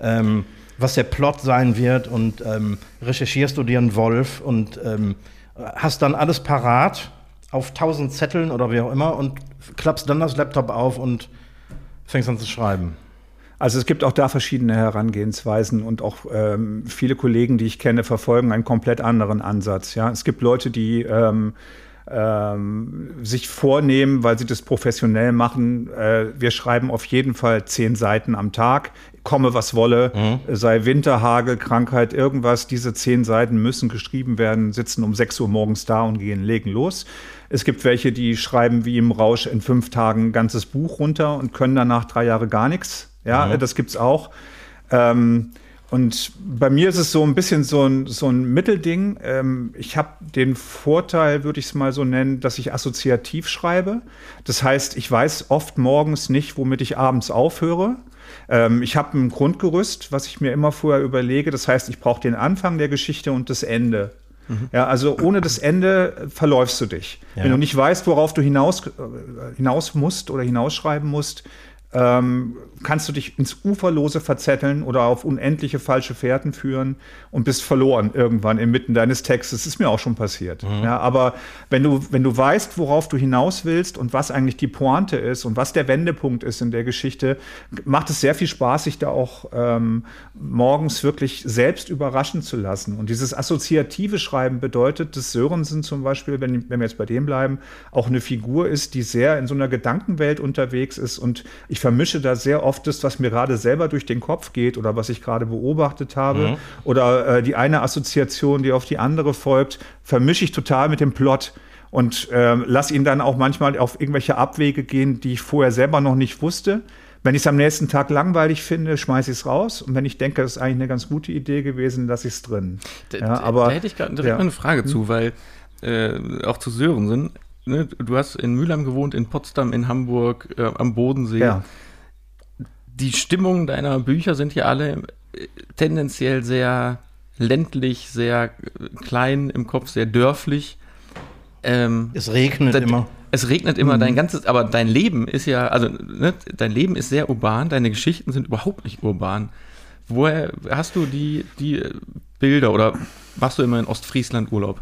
Ähm, was der Plot sein wird und ähm, recherchierst du dir einen Wolf und ähm, hast dann alles parat auf tausend Zetteln oder wie auch immer und klappst dann das Laptop auf und fängst an zu schreiben. Also es gibt auch da verschiedene Herangehensweisen und auch ähm, viele Kollegen, die ich kenne, verfolgen einen komplett anderen Ansatz. Ja, es gibt Leute, die ähm, ähm, sich vornehmen, weil sie das professionell machen. Äh, wir schreiben auf jeden Fall zehn Seiten am Tag, komme was wolle, mhm. sei Winter, Hagel, Krankheit, irgendwas. Diese zehn Seiten müssen geschrieben werden, sitzen um sechs Uhr morgens da und gehen, legen los. Es gibt welche, die schreiben wie im Rausch in fünf Tagen ein ganzes Buch runter und können danach drei Jahre gar nichts. Ja, mhm. das gibt's auch. Ähm, und bei mir ist es so ein bisschen so ein, so ein Mittelding. Ähm, ich habe den Vorteil, würde ich es mal so nennen, dass ich assoziativ schreibe. Das heißt, ich weiß oft morgens nicht, womit ich abends aufhöre. Ähm, ich habe ein Grundgerüst, was ich mir immer vorher überlege. Das heißt, ich brauche den Anfang der Geschichte und das Ende. Mhm. Ja, also ohne das Ende verläufst du dich. Ja. Wenn du nicht weißt, worauf du hinaus, äh, hinaus musst oder hinausschreiben musst, ähm, kannst du dich ins Uferlose verzetteln oder auf unendliche falsche Fährten führen und bist verloren irgendwann inmitten deines Textes. Das ist mir auch schon passiert. Mhm. Ja, aber wenn du, wenn du weißt, worauf du hinaus willst und was eigentlich die Pointe ist und was der Wendepunkt ist in der Geschichte, macht es sehr viel Spaß, sich da auch ähm, morgens wirklich selbst überraschen zu lassen. Und dieses assoziative Schreiben bedeutet, dass Sörensen zum Beispiel, wenn, wenn wir jetzt bei dem bleiben, auch eine Figur ist, die sehr in so einer Gedankenwelt unterwegs ist und ich ich vermische da sehr oft das, was mir gerade selber durch den Kopf geht oder was ich gerade beobachtet habe. Mhm. Oder äh, die eine Assoziation, die auf die andere folgt, vermische ich total mit dem Plot und äh, lass ihn dann auch manchmal auf irgendwelche Abwege gehen, die ich vorher selber noch nicht wusste. Wenn ich es am nächsten Tag langweilig finde, schmeiße ich es raus. Und wenn ich denke, das ist eigentlich eine ganz gute Idee gewesen, lasse ich es drin. Da, ja, aber, da hätte ich gerade direkt ja. eine Frage zu, hm? weil äh, auch zu Sörensen, ne, du hast in Mülheim gewohnt, in Potsdam, in Hamburg, äh, am Bodensee. Ja. Die Stimmung deiner Bücher sind ja alle äh, tendenziell sehr ländlich, sehr klein im Kopf, sehr dörflich. Ähm, es regnet da, immer. Es regnet immer, mhm. dein ganzes, aber dein Leben ist ja, also ne, dein Leben ist sehr urban, deine Geschichten sind überhaupt nicht urban. Woher hast du die, die Bilder oder machst du immer in Ostfriesland Urlaub?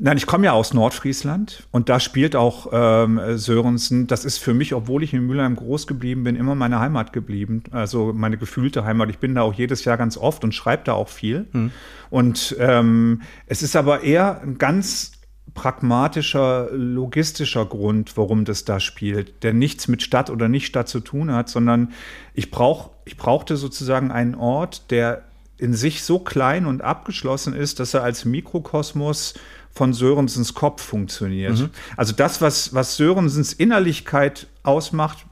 Nein, ich komme ja aus Nordfriesland und da spielt auch ähm, Sörensen. Das ist für mich, obwohl ich in Mülheim groß geblieben bin, immer meine Heimat geblieben. Also meine gefühlte Heimat. Ich bin da auch jedes Jahr ganz oft und schreibe da auch viel. Mhm. Und ähm, es ist aber eher ein ganz pragmatischer, logistischer Grund, warum das da spielt, der nichts mit Stadt oder nicht Stadt zu tun hat, sondern ich brauch, ich brauchte sozusagen einen Ort, der in sich so klein und abgeschlossen ist, dass er als Mikrokosmos von Sörensens Kopf funktioniert. Mhm. Also das, was, was Sörensens Innerlichkeit ausmacht,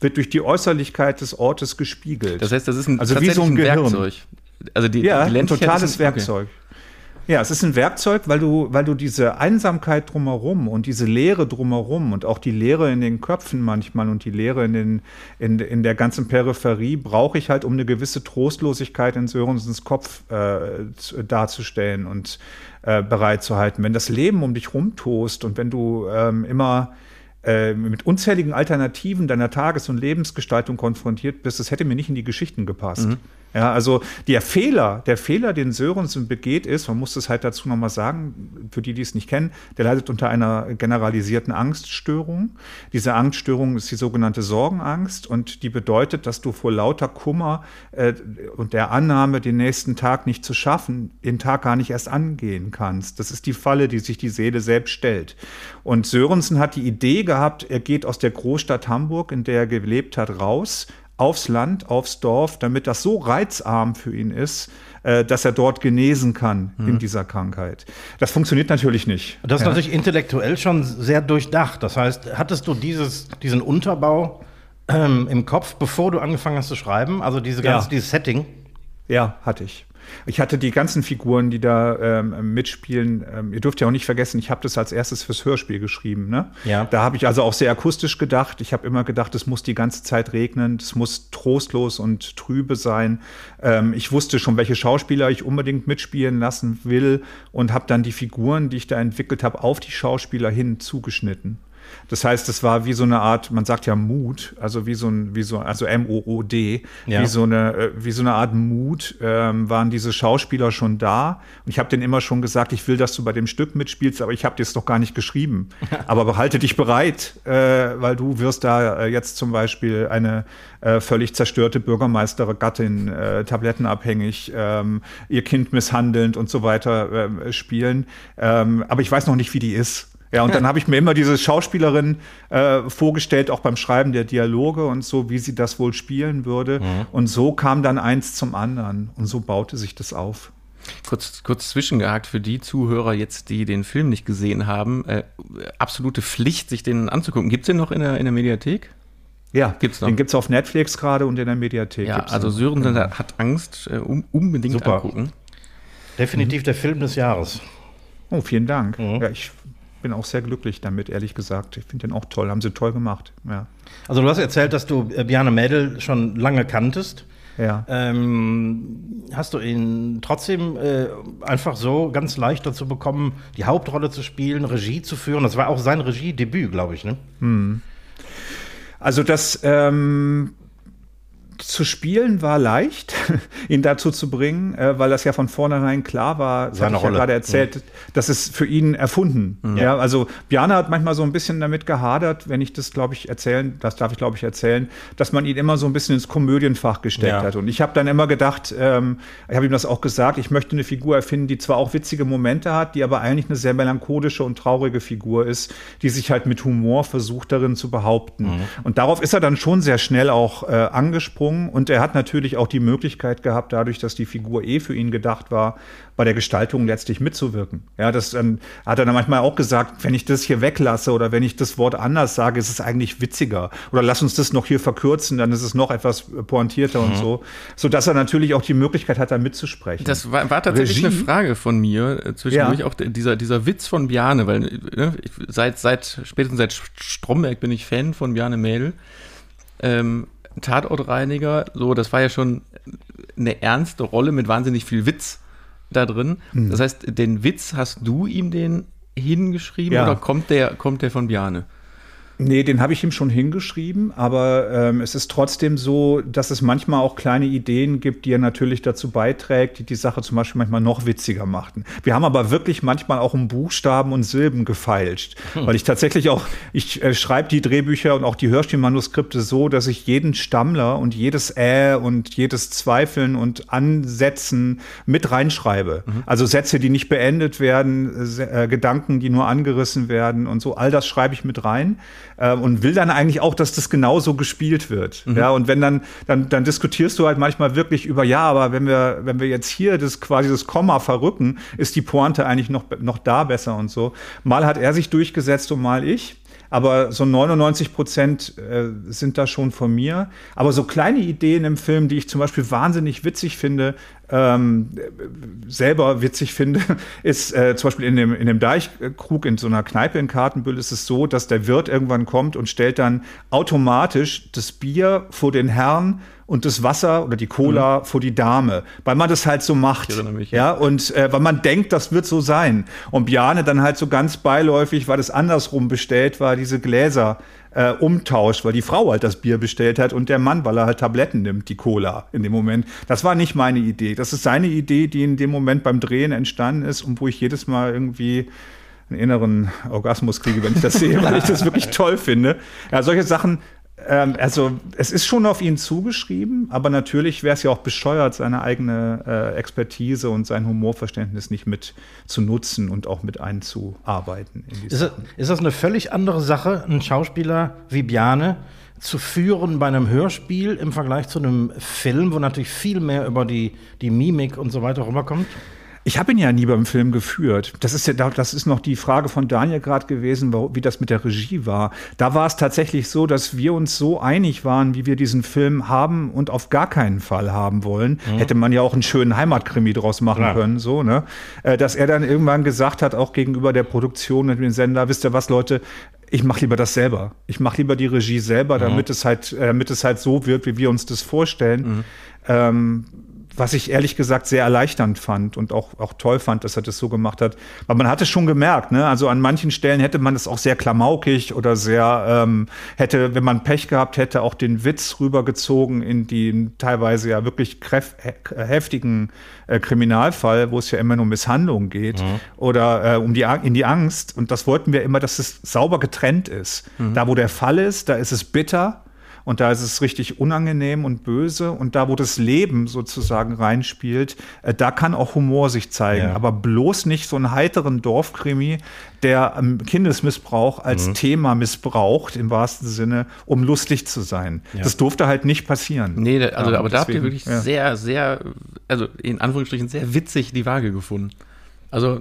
wird durch die Äußerlichkeit des Ortes gespiegelt. Das heißt, das ist ein, also wie so ein, Werkzeug. Also die, ja, die ein totales Werkzeug. Okay. Ja, es ist ein Werkzeug, weil du, weil du diese Einsamkeit drumherum und diese Leere drumherum und auch die Leere in den Köpfen manchmal und die Leere in, den, in, in der ganzen Peripherie brauche ich halt, um eine gewisse Trostlosigkeit in Sörensens Kopf äh, darzustellen und äh, bereitzuhalten. Wenn das Leben um dich rumtost und wenn du ähm, immer äh, mit unzähligen Alternativen deiner Tages- und Lebensgestaltung konfrontiert bist, das hätte mir nicht in die Geschichten gepasst. Mhm. Ja, also der Fehler, der Fehler, den Sörensen begeht, ist, man muss es halt dazu nochmal sagen, für die, die es nicht kennen, der leidet unter einer generalisierten Angststörung. Diese Angststörung ist die sogenannte Sorgenangst und die bedeutet, dass du vor lauter Kummer äh, und der Annahme, den nächsten Tag nicht zu schaffen, den Tag gar nicht erst angehen kannst. Das ist die Falle, die sich die Seele selbst stellt. Und Sörensen hat die Idee gehabt, er geht aus der Großstadt Hamburg, in der er gelebt hat, raus, aufs Land, aufs Dorf, damit das so reizarm für ihn ist, äh, dass er dort genesen kann mhm. in dieser Krankheit. Das funktioniert natürlich nicht. Das ist ja. natürlich intellektuell schon sehr durchdacht. Das heißt, hattest du dieses, diesen Unterbau ähm, im Kopf, bevor du angefangen hast zu schreiben? Also diese ganze, ja. dieses Setting? Ja, hatte ich. Ich hatte die ganzen Figuren, die da ähm, mitspielen. Ähm, ihr dürft ja auch nicht vergessen, ich habe das als erstes fürs Hörspiel geschrieben. Ne? Ja. Da habe ich also auch sehr akustisch gedacht. Ich habe immer gedacht, es muss die ganze Zeit regnen, es muss trostlos und trübe sein. Ähm, ich wusste schon, welche Schauspieler ich unbedingt mitspielen lassen will und habe dann die Figuren, die ich da entwickelt habe, auf die Schauspieler hin zugeschnitten. Das heißt, es war wie so eine Art, man sagt ja Mut, also wie so ein, wie so, also M-O-O-D, ja. wie so eine, äh, wie so eine Art Mut, ähm, waren diese Schauspieler schon da. Und ich habe denen immer schon gesagt, ich will, dass du bei dem Stück mitspielst, aber ich habe dir es noch gar nicht geschrieben. aber behalte dich bereit, äh, weil du wirst da äh, jetzt zum Beispiel eine äh, völlig zerstörte Bürgermeistergattin, äh, tablettenabhängig, ähm, ihr Kind misshandelnd und so weiter äh, spielen. Ähm, aber ich weiß noch nicht, wie die ist. Ja, und dann habe ich mir immer diese Schauspielerin äh, vorgestellt, auch beim Schreiben der Dialoge und so, wie sie das wohl spielen würde. Mhm. Und so kam dann eins zum anderen und so baute sich das auf. Kurz, kurz zwischengehakt für die Zuhörer jetzt, die den Film nicht gesehen haben. Äh, absolute Pflicht, sich den anzugucken. Gibt es den noch in der, in der Mediathek? Ja, gibt's noch. den gibt es auf Netflix gerade und in der Mediathek. Ja, also Sören genau. hat Angst, äh, um, unbedingt Super. angucken. Definitiv mhm. der Film des Jahres. Oh, vielen Dank. Mhm. Ja, ich bin auch sehr glücklich damit, ehrlich gesagt. Ich finde den auch toll, haben sie toll gemacht. Ja. Also du hast erzählt, dass du äh, Bjarne Mädel schon lange kanntest. Ja. Ähm, hast du ihn trotzdem äh, einfach so ganz leicht dazu bekommen, die Hauptrolle zu spielen, Regie zu führen? Das war auch sein Regiedebüt, glaube ich, ne? Hm. Also das ähm, zu spielen war leicht, ihn dazu zu bringen, äh, weil das ja von vornherein klar war, das habe ich ja gerade erzählt, mhm. dass es für ihn erfunden. Mhm. Ja, also Bjana hat manchmal so ein bisschen damit gehadert, wenn ich das, glaube ich, erzählen, das darf ich, glaube ich, erzählen, dass man ihn immer so ein bisschen ins Komödienfach gesteckt ja. hat. Und ich habe dann immer gedacht, ähm, ich habe ihm das auch gesagt, ich möchte eine Figur erfinden, die zwar auch witzige Momente hat, die aber eigentlich eine sehr melancholische und traurige Figur ist, die sich halt mit Humor versucht, darin zu behaupten. Mhm. Und darauf ist er dann schon sehr schnell auch äh, angesprungen gesprungen und er hat natürlich auch die Möglichkeit gehabt, dadurch, dass die Figur eh für ihn gedacht war, bei der Gestaltung letztlich mitzuwirken. Ja, das dann hat er dann manchmal auch gesagt, wenn ich das hier weglasse oder wenn ich das Wort anders sage, ist es eigentlich witziger. Oder lass uns das noch hier verkürzen, dann ist es noch etwas pointierter mhm. und so. So dass er natürlich auch die Möglichkeit hat, da mitzusprechen. Das war, war tatsächlich Regie. eine Frage von mir äh, zwischendurch, ja. auch dieser, dieser Witz von Bjane, weil ne, seit, seit, spätestens seit Stromberg bin ich Fan von Bjane Mädel. Ähm, Tatortreiniger, so, das war ja schon eine ernste Rolle mit wahnsinnig viel Witz da drin. Mhm. Das heißt, den Witz hast du ihm den hingeschrieben ja. oder kommt der, kommt der von Bjane? Nee, den habe ich ihm schon hingeschrieben, aber ähm, es ist trotzdem so, dass es manchmal auch kleine Ideen gibt, die er natürlich dazu beiträgt, die die Sache zum Beispiel manchmal noch witziger machten. Wir haben aber wirklich manchmal auch um Buchstaben und Silben gefeilscht, hm. weil ich tatsächlich auch, ich äh, schreibe die Drehbücher und auch die Hörspielmanuskripte so, dass ich jeden Stammler und jedes Äh und jedes Zweifeln und Ansetzen mit reinschreibe. Mhm. Also Sätze, die nicht beendet werden, äh, Gedanken, die nur angerissen werden und so, all das schreibe ich mit rein äh, und will dann eigentlich auch, dass das genauso gespielt wird. Mhm. Ja, und wenn dann, dann, dann diskutierst du halt manchmal wirklich über, ja, aber wenn wir, wenn wir jetzt hier das quasi das Komma verrücken, ist die Pointe eigentlich noch, noch da besser und so. Mal hat er sich durchgesetzt und mal ich. Aber so 99 Prozent äh, sind da schon von mir. Aber so kleine Ideen im Film, die ich zum Beispiel wahnsinnig witzig finde, ähm, selber witzig finde, ist äh, zum Beispiel in dem, in dem Deichkrug in so einer Kneipe in Kartenbüll ist es so, dass der Wirt irgendwann kommt und stellt dann automatisch das Bier vor den Herrn und das Wasser oder die Cola mhm. vor die Dame, weil man das halt so macht. Mich, ja. ja, und äh, weil man denkt, das wird so sein. Und Bjane dann halt so ganz beiläufig, weil das andersrum bestellt war, diese Gläser äh, umtauscht, weil die Frau halt das Bier bestellt hat und der Mann, weil er halt Tabletten nimmt, die Cola in dem Moment. Das war nicht meine Idee. Das ist seine Idee, die in dem Moment beim Drehen entstanden ist und wo ich jedes Mal irgendwie einen inneren Orgasmus kriege, wenn ich das sehe, weil ich das wirklich toll finde. Ja, solche Sachen ähm, also es ist schon auf ihn zugeschrieben, aber natürlich wäre es ja auch bescheuert, seine eigene äh, Expertise und sein Humorverständnis nicht mit zu nutzen und auch mit einzuarbeiten. Ist das, ist das eine völlig andere Sache, einen Schauspieler wie Biane zu führen bei einem Hörspiel im Vergleich zu einem Film, wo natürlich viel mehr über die, die Mimik und so weiter rüberkommt? Ich habe ihn ja nie beim Film geführt. Das ist ja, das ist noch die Frage von Daniel gerade gewesen, wie das mit der Regie war. Da war es tatsächlich so, dass wir uns so einig waren, wie wir diesen Film haben und auf gar keinen Fall haben wollen. Mhm. Hätte man ja auch einen schönen Heimatkrimi draus machen Klar. können, so, ne? Äh, dass er dann irgendwann gesagt hat, auch gegenüber der Produktion und dem Sender, wisst ihr was, Leute, ich mache lieber das selber. Ich mache lieber die Regie selber, mhm. damit mhm. es halt, äh, damit es halt so wird, wie wir uns das vorstellen. Mhm. Ähm, was ich ehrlich gesagt sehr erleichternd fand und auch, auch toll fand, dass er das so gemacht hat. Aber man hatte schon gemerkt, ne? also an manchen Stellen hätte man das auch sehr klamaukig oder sehr, ähm, hätte, wenn man Pech gehabt hätte, auch den Witz rübergezogen in den teilweise ja wirklich heftigen äh, Kriminalfall, wo es ja immer nur um Misshandlung geht mhm. oder äh, um die, in die Angst. Und das wollten wir immer, dass es sauber getrennt ist. Mhm. Da, wo der Fall ist, da ist es bitter und da ist es richtig unangenehm und böse. Und da, wo das Leben sozusagen reinspielt, äh, da kann auch Humor sich zeigen. Ja. Aber bloß nicht so einen heiteren Dorfkrimi, der ähm, Kindesmissbrauch als mhm. Thema missbraucht, im wahrsten Sinne, um lustig zu sein. Ja. Das durfte halt nicht passieren. Nee, also, ja, aber deswegen, da habt ihr wirklich sehr, sehr, also in Anführungsstrichen sehr witzig die Waage gefunden. Also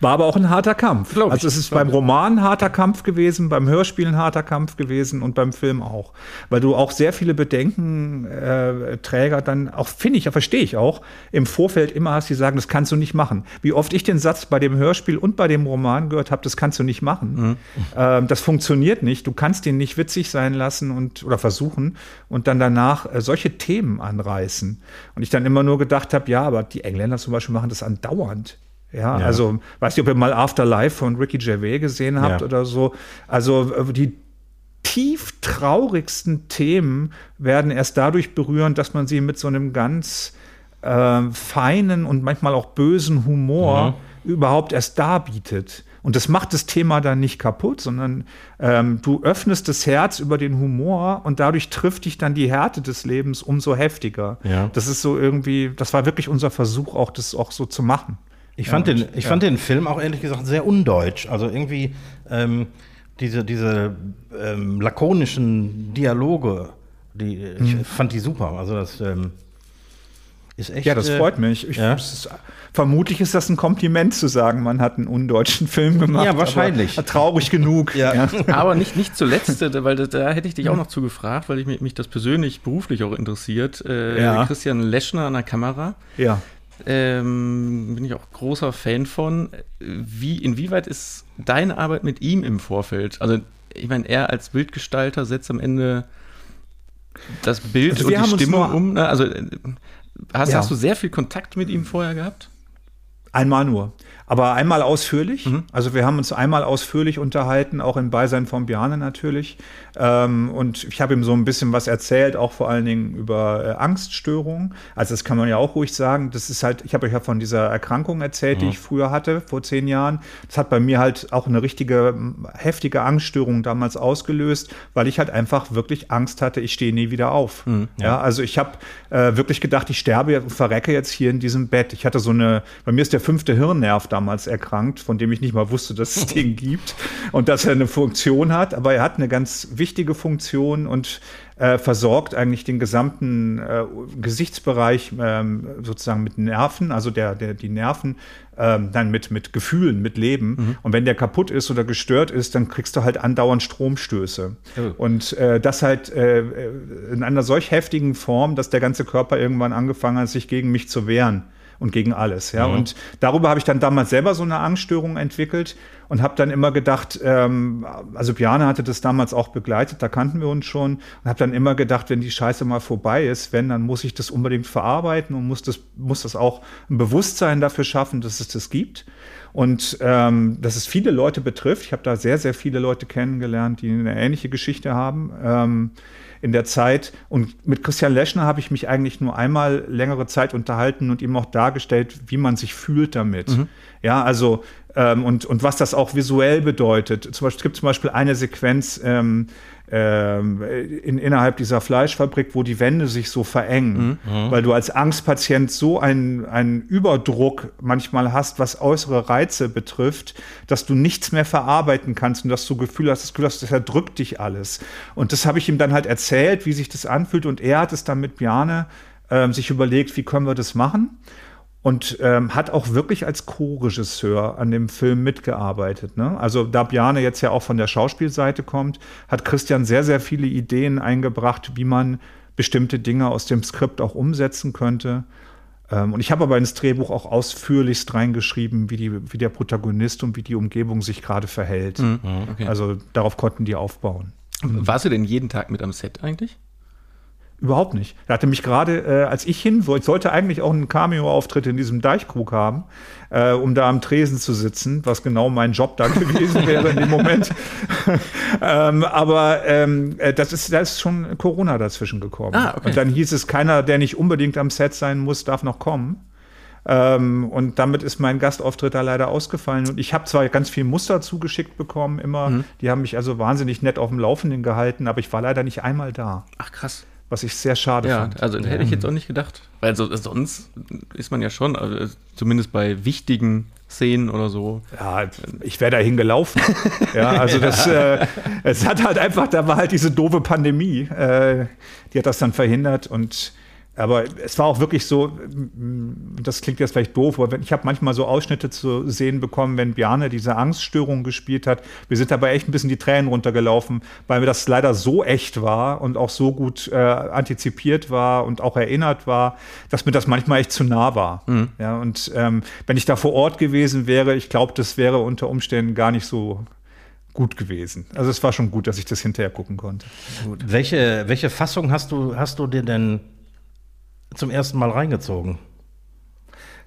war aber auch ein harter Kampf. Also es ist beim Roman ein harter Kampf gewesen, beim Hörspiel ein harter Kampf gewesen und beim Film auch, weil du auch sehr viele Bedenkenträger äh, dann auch finde ich, ja verstehe ich auch im Vorfeld immer hast, die sagen, das kannst du nicht machen. Wie oft ich den Satz bei dem Hörspiel und bei dem Roman gehört habe, das kannst du nicht machen. Mhm. Ähm, das funktioniert nicht. Du kannst den nicht witzig sein lassen und oder versuchen und dann danach äh, solche Themen anreißen. Und ich dann immer nur gedacht habe, ja, aber die Engländer zum Beispiel machen das andauernd. Ja, ja, also weiß nicht, ob ihr mal Afterlife von Ricky Gervais gesehen habt ja. oder so. Also die tief traurigsten Themen werden erst dadurch berühren, dass man sie mit so einem ganz äh, feinen und manchmal auch bösen Humor mhm. überhaupt erst darbietet. Und das macht das Thema dann nicht kaputt, sondern ähm, du öffnest das Herz über den Humor und dadurch trifft dich dann die Härte des Lebens umso heftiger. Ja. Das ist so irgendwie, das war wirklich unser Versuch, auch das auch so zu machen. Ich fand, ja, den, ich ja. fand den Film auch ehrlich gesagt sehr undeutsch. Also irgendwie ähm, diese, diese ähm, lakonischen Dialoge, die, ich hm. fand die super. Also das ähm, ist echt. Ja, das äh, freut mich. Ich, ja? ist, vermutlich ist das ein Kompliment zu sagen, man hat einen undeutschen Film gemacht. Ja, wahrscheinlich. traurig genug. Ja. ja. Aber nicht, nicht zuletzt, äh, weil da, da hätte ich dich auch noch zu gefragt, weil ich mich, mich das persönlich beruflich auch interessiert. Äh, ja. Christian Leschner an der Kamera. Ja. Ähm, bin ich auch großer Fan von. Wie, inwieweit ist deine Arbeit mit ihm im Vorfeld? Also, ich meine, er als Bildgestalter setzt am Ende das Bild also und die Stimmung um. Ne? Also, äh, hast, ja. hast du sehr viel Kontakt mit ihm vorher gehabt? Einmal nur. Aber einmal ausführlich. Mhm. Also wir haben uns einmal ausführlich unterhalten, auch im Beisein von Bjarne natürlich. Ähm, und ich habe ihm so ein bisschen was erzählt, auch vor allen Dingen über äh, Angststörungen. Also das kann man ja auch ruhig sagen. Das ist halt, ich habe euch ja von dieser Erkrankung erzählt, mhm. die ich früher hatte, vor zehn Jahren. Das hat bei mir halt auch eine richtige, heftige Angststörung damals ausgelöst, weil ich halt einfach wirklich Angst hatte, ich stehe nie wieder auf. Mhm, ja. ja. also ich habe äh, wirklich gedacht, ich sterbe, verrecke jetzt hier in diesem Bett. Ich hatte so eine, bei mir ist der fünfte Hirnnerv da damals erkrankt, von dem ich nicht mal wusste, dass es den gibt und dass er eine Funktion hat. Aber er hat eine ganz wichtige Funktion und äh, versorgt eigentlich den gesamten äh, Gesichtsbereich ähm, sozusagen mit Nerven, also der, der, die Nerven ähm, dann mit, mit Gefühlen, mit Leben. Mhm. Und wenn der kaputt ist oder gestört ist, dann kriegst du halt andauernd Stromstöße. Oh. Und äh, das halt äh, in einer solch heftigen Form, dass der ganze Körper irgendwann angefangen hat, sich gegen mich zu wehren und gegen alles. Ja? Mhm. Und darüber habe ich dann damals selber so eine Angststörung entwickelt. und habe dann immer gedacht, ähm, also Bjane hatte das damals auch begleitet, da kannten wir uns schon und habe dann immer gedacht, wenn die Scheiße mal vorbei ist, wenn, dann muss ich das unbedingt verarbeiten und muss das, muss das auch ein Bewusstsein dafür schaffen, dass es das gibt und ähm, dass es viele Leute betrifft. Ich habe da sehr, sehr viele Leute kennengelernt, die eine ähnliche Geschichte haben. Ähm, in der Zeit. Und mit Christian Leschner habe ich mich eigentlich nur einmal längere Zeit unterhalten und ihm auch dargestellt, wie man sich fühlt damit. Mhm. Ja, also ähm, und, und was das auch visuell bedeutet. Zum Beispiel, es gibt zum Beispiel eine Sequenz ähm, in, innerhalb dieser Fleischfabrik, wo die Wände sich so verengen, mhm. mhm. weil du als Angstpatient so einen, einen Überdruck manchmal hast, was äußere Reize betrifft, dass du nichts mehr verarbeiten kannst und dass du Gefühl hast, das Gefühl hast, das erdrückt dich alles. Und das habe ich ihm dann halt erzählt, wie sich das anfühlt und er hat es dann mit Bjane äh, sich überlegt, wie können wir das machen und ähm, hat auch wirklich als Co-Regisseur an dem Film mitgearbeitet. Ne? Also da Bjane jetzt ja auch von der Schauspielseite kommt, hat Christian sehr, sehr viele Ideen eingebracht, wie man bestimmte Dinge aus dem Skript auch umsetzen könnte. Ähm, und ich habe aber ins Drehbuch auch ausführlichst reingeschrieben, wie, die, wie der Protagonist und wie die Umgebung sich gerade verhält. Mhm, okay. Also darauf konnten die aufbauen. Warst du denn jeden Tag mit am Set eigentlich? Überhaupt nicht. Er hatte mich gerade, äh, als ich hin wollte, sollte eigentlich auch einen Cameo-Auftritt in diesem Deichkrug haben, äh, um da am Tresen zu sitzen, was genau mein Job da gewesen wäre in dem Moment. ähm, aber ähm, äh, das ist, da ist schon Corona dazwischen gekommen. Ah, okay. Und dann hieß es, keiner, der nicht unbedingt am Set sein muss, darf noch kommen. Ähm, und damit ist mein Gastauftritt da leider ausgefallen. Und ich habe zwar ganz viel Muster zugeschickt bekommen, immer. Mhm. Die haben mich also wahnsinnig nett auf dem Laufenden gehalten, aber ich war leider nicht einmal da. Ach krass was ich sehr schade ja, fand. Also hätte ich jetzt auch nicht gedacht. Weil so, sonst ist man ja schon, also zumindest bei wichtigen Szenen oder so. Ja, ich wäre dahin gelaufen. ja, also das, äh, es hat halt einfach, da war halt diese doofe Pandemie, äh, die hat das dann verhindert und aber es war auch wirklich so, das klingt jetzt vielleicht doof, aber ich habe manchmal so Ausschnitte zu sehen bekommen, wenn Bjarne diese Angststörung gespielt hat. Wir sind dabei echt ein bisschen die Tränen runtergelaufen, weil mir das leider so echt war und auch so gut äh, antizipiert war und auch erinnert war, dass mir das manchmal echt zu nah war. Mhm. Ja, und ähm, wenn ich da vor Ort gewesen wäre, ich glaube, das wäre unter Umständen gar nicht so gut gewesen. Also es war schon gut, dass ich das hinterher gucken konnte. Gut. Welche, welche Fassung hast du, hast du dir denn zum ersten Mal reingezogen?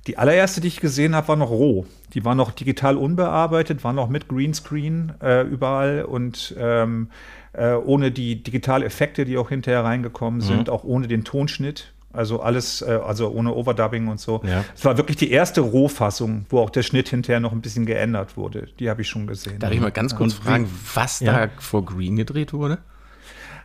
Die allererste, die ich gesehen habe, war noch roh. Die war noch digital unbearbeitet, war noch mit Greenscreen äh, überall und ähm, äh, ohne die Digitaleffekte, die auch hinterher reingekommen sind, mhm. auch ohne den Tonschnitt. Also alles, äh, also ohne Overdubbing und so. Es ja. war wirklich die erste Rohfassung, wo auch der Schnitt hinterher noch ein bisschen geändert wurde. Die habe ich schon gesehen. Darf ich mal ganz kurz fragen, was ja. da vor Green gedreht wurde?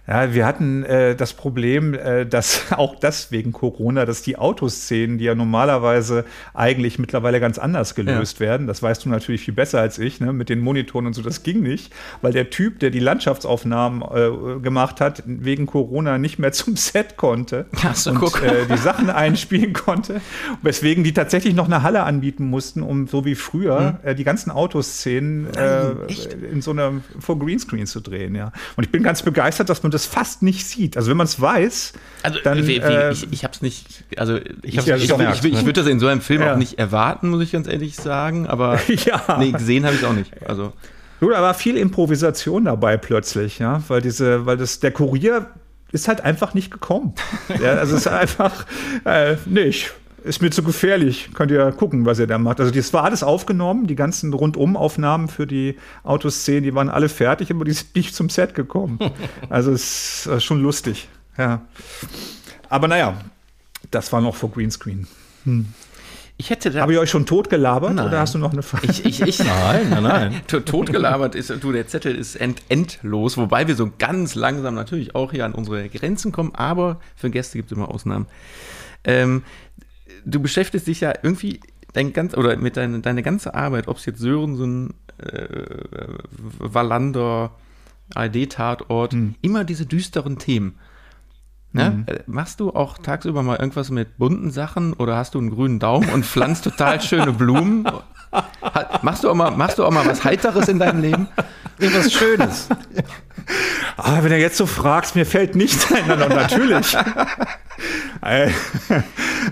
Ja, wir hatten äh, das Problem, äh, dass auch das wegen Corona, dass die Autoszenen, die ja normalerweise eigentlich mittlerweile ganz anders gelöst ja. werden, das weißt du natürlich viel besser als ich, ne, mit den Monitoren und so, das ging nicht, weil der Typ, der die Landschaftsaufnahmen äh, gemacht hat, wegen Corona nicht mehr zum Set konnte so, und äh, die Sachen einspielen konnte, weswegen die tatsächlich noch eine Halle anbieten mussten, um so wie früher hm. äh, die ganzen Autoszenen äh, in so einer vor Greenscreen zu drehen. Ja. Und ich bin ganz begeistert, dass man das fast nicht sieht. Also wenn man es weiß, also dann, wie, wie, äh, ich, ich habe es nicht, also ich, ich, ich, gemerkt, ich, ich, würde das in so einem Film ja. auch nicht erwarten, muss ich ganz ehrlich sagen. Aber ja. nee, gesehen habe ich es auch nicht. Also Gut, da war viel Improvisation dabei plötzlich, ja, weil diese, weil das der Kurier ist halt einfach nicht gekommen. ja, also es ist einfach äh, nicht ist mir zu gefährlich. Könnt ihr gucken, was ihr da macht. Also das war alles aufgenommen, die ganzen Rundumaufnahmen für die Autoszenen, die waren alle fertig, aber die sind nicht zum Set gekommen. Also es ist schon lustig. Ja. Aber naja, das war noch vor Greenscreen. Hm. Ich hätte da. Habe ich euch schon tot gelabert nein. oder hast du noch eine Frage? Ich, ich, ich nein, nein, nein. tot gelabert ist, du, der Zettel ist end, endlos, wobei wir so ganz langsam natürlich auch hier an unsere Grenzen kommen, aber für Gäste gibt es immer Ausnahmen. Ähm, du beschäftigst dich ja irgendwie dein ganz, oder mit deiner deine ganze Arbeit, ob es jetzt Sörensen, äh, Wallander, ARD-Tatort, hm. immer diese düsteren Themen. Ne? Mhm. Machst du auch tagsüber mal irgendwas mit bunten Sachen oder hast du einen grünen Daumen und pflanzt total schöne Blumen? machst, du auch mal, machst du auch mal was Heiteres in deinem Leben? Irgendwas Schönes? Ah, wenn du jetzt so fragst, mir fällt nichts ein. Natürlich.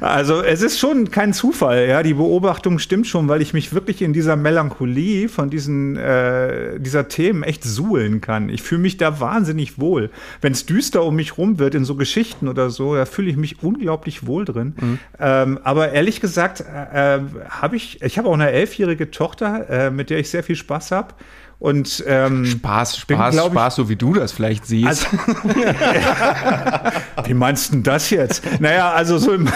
Also es ist schon kein Zufall, ja. Die Beobachtung stimmt schon, weil ich mich wirklich in dieser Melancholie von diesen äh, dieser Themen echt suhlen kann. Ich fühle mich da wahnsinnig wohl. Wenn es düster um mich rum wird in so Geschichten oder so, da fühle ich mich unglaublich wohl drin. Mhm. Ähm, aber ehrlich gesagt äh, äh habe ich, ich habe auch eine elfjährige Tochter, äh, mit der ich sehr viel Spaß habe. Und ähm, Spaß, Spaß, bin, Spaß, so wie du das vielleicht siehst. Also, wie meinst du denn das jetzt? Naja, also so im,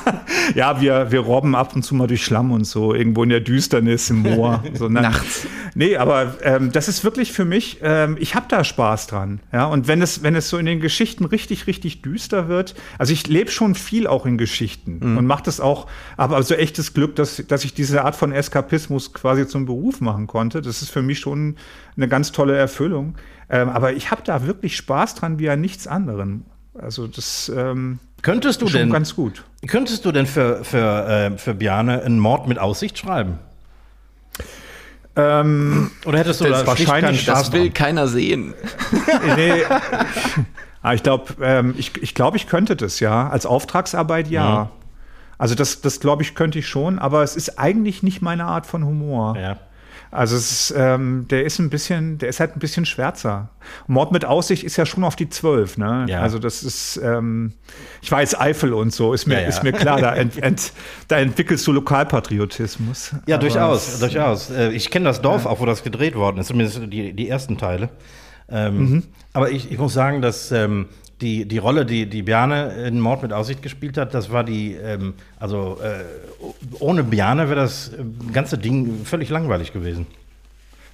ja, wir, wir robben ab und zu mal durch Schlamm und so, irgendwo in der Düsternis im Moor. So, ne? Nachts. Nee, aber ähm, das ist wirklich für mich, ähm, ich habe da Spaß dran. Ja, und wenn es, wenn es so in den Geschichten richtig, richtig düster wird, also ich lebe schon viel auch in Geschichten mhm. und mache das auch, aber also echtes Glück, dass, dass ich diese Art von Eskapismus quasi zum Beruf machen konnte. Das ist für mich schon eine ganz tolle Erfüllung. Ähm, aber ich habe da wirklich Spaß dran wie an nichts anderem. Also das ähm, könntest du ist denn ganz gut. Könntest du denn für, für, äh, für Biane einen Mord mit Aussicht schreiben? Ähm, Oder hättest du das da wahrscheinlich Das will keiner sehen. nee. Ah, ich glaube, ähm, ich, ich, glaub, ich könnte das ja. Als Auftragsarbeit ja. Mhm. Also das, das glaube ich, könnte ich schon, aber es ist eigentlich nicht meine Art von Humor. Ja. Also es ist, ähm, der ist ein bisschen, der ist halt ein bisschen schwärzer. Mord mit Aussicht ist ja schon auf die zwölf, ne? Ja. Also das ist, ähm, ich weiß Eifel und so, ist mir, ja, ja. ist mir klar, da, ent, ent, da entwickelst du Lokalpatriotismus. Ja, Aber durchaus, durchaus. Äh, ich kenne das Dorf auch, wo das gedreht worden ist, zumindest die, die ersten Teile. Ähm, mhm. Aber ich, ich muss sagen, dass ähm, die, die Rolle, die, die Bjarne in Mord mit Aussicht gespielt hat, das war die, ähm, also äh, ohne Bjarne wäre das äh, ganze Ding völlig langweilig gewesen.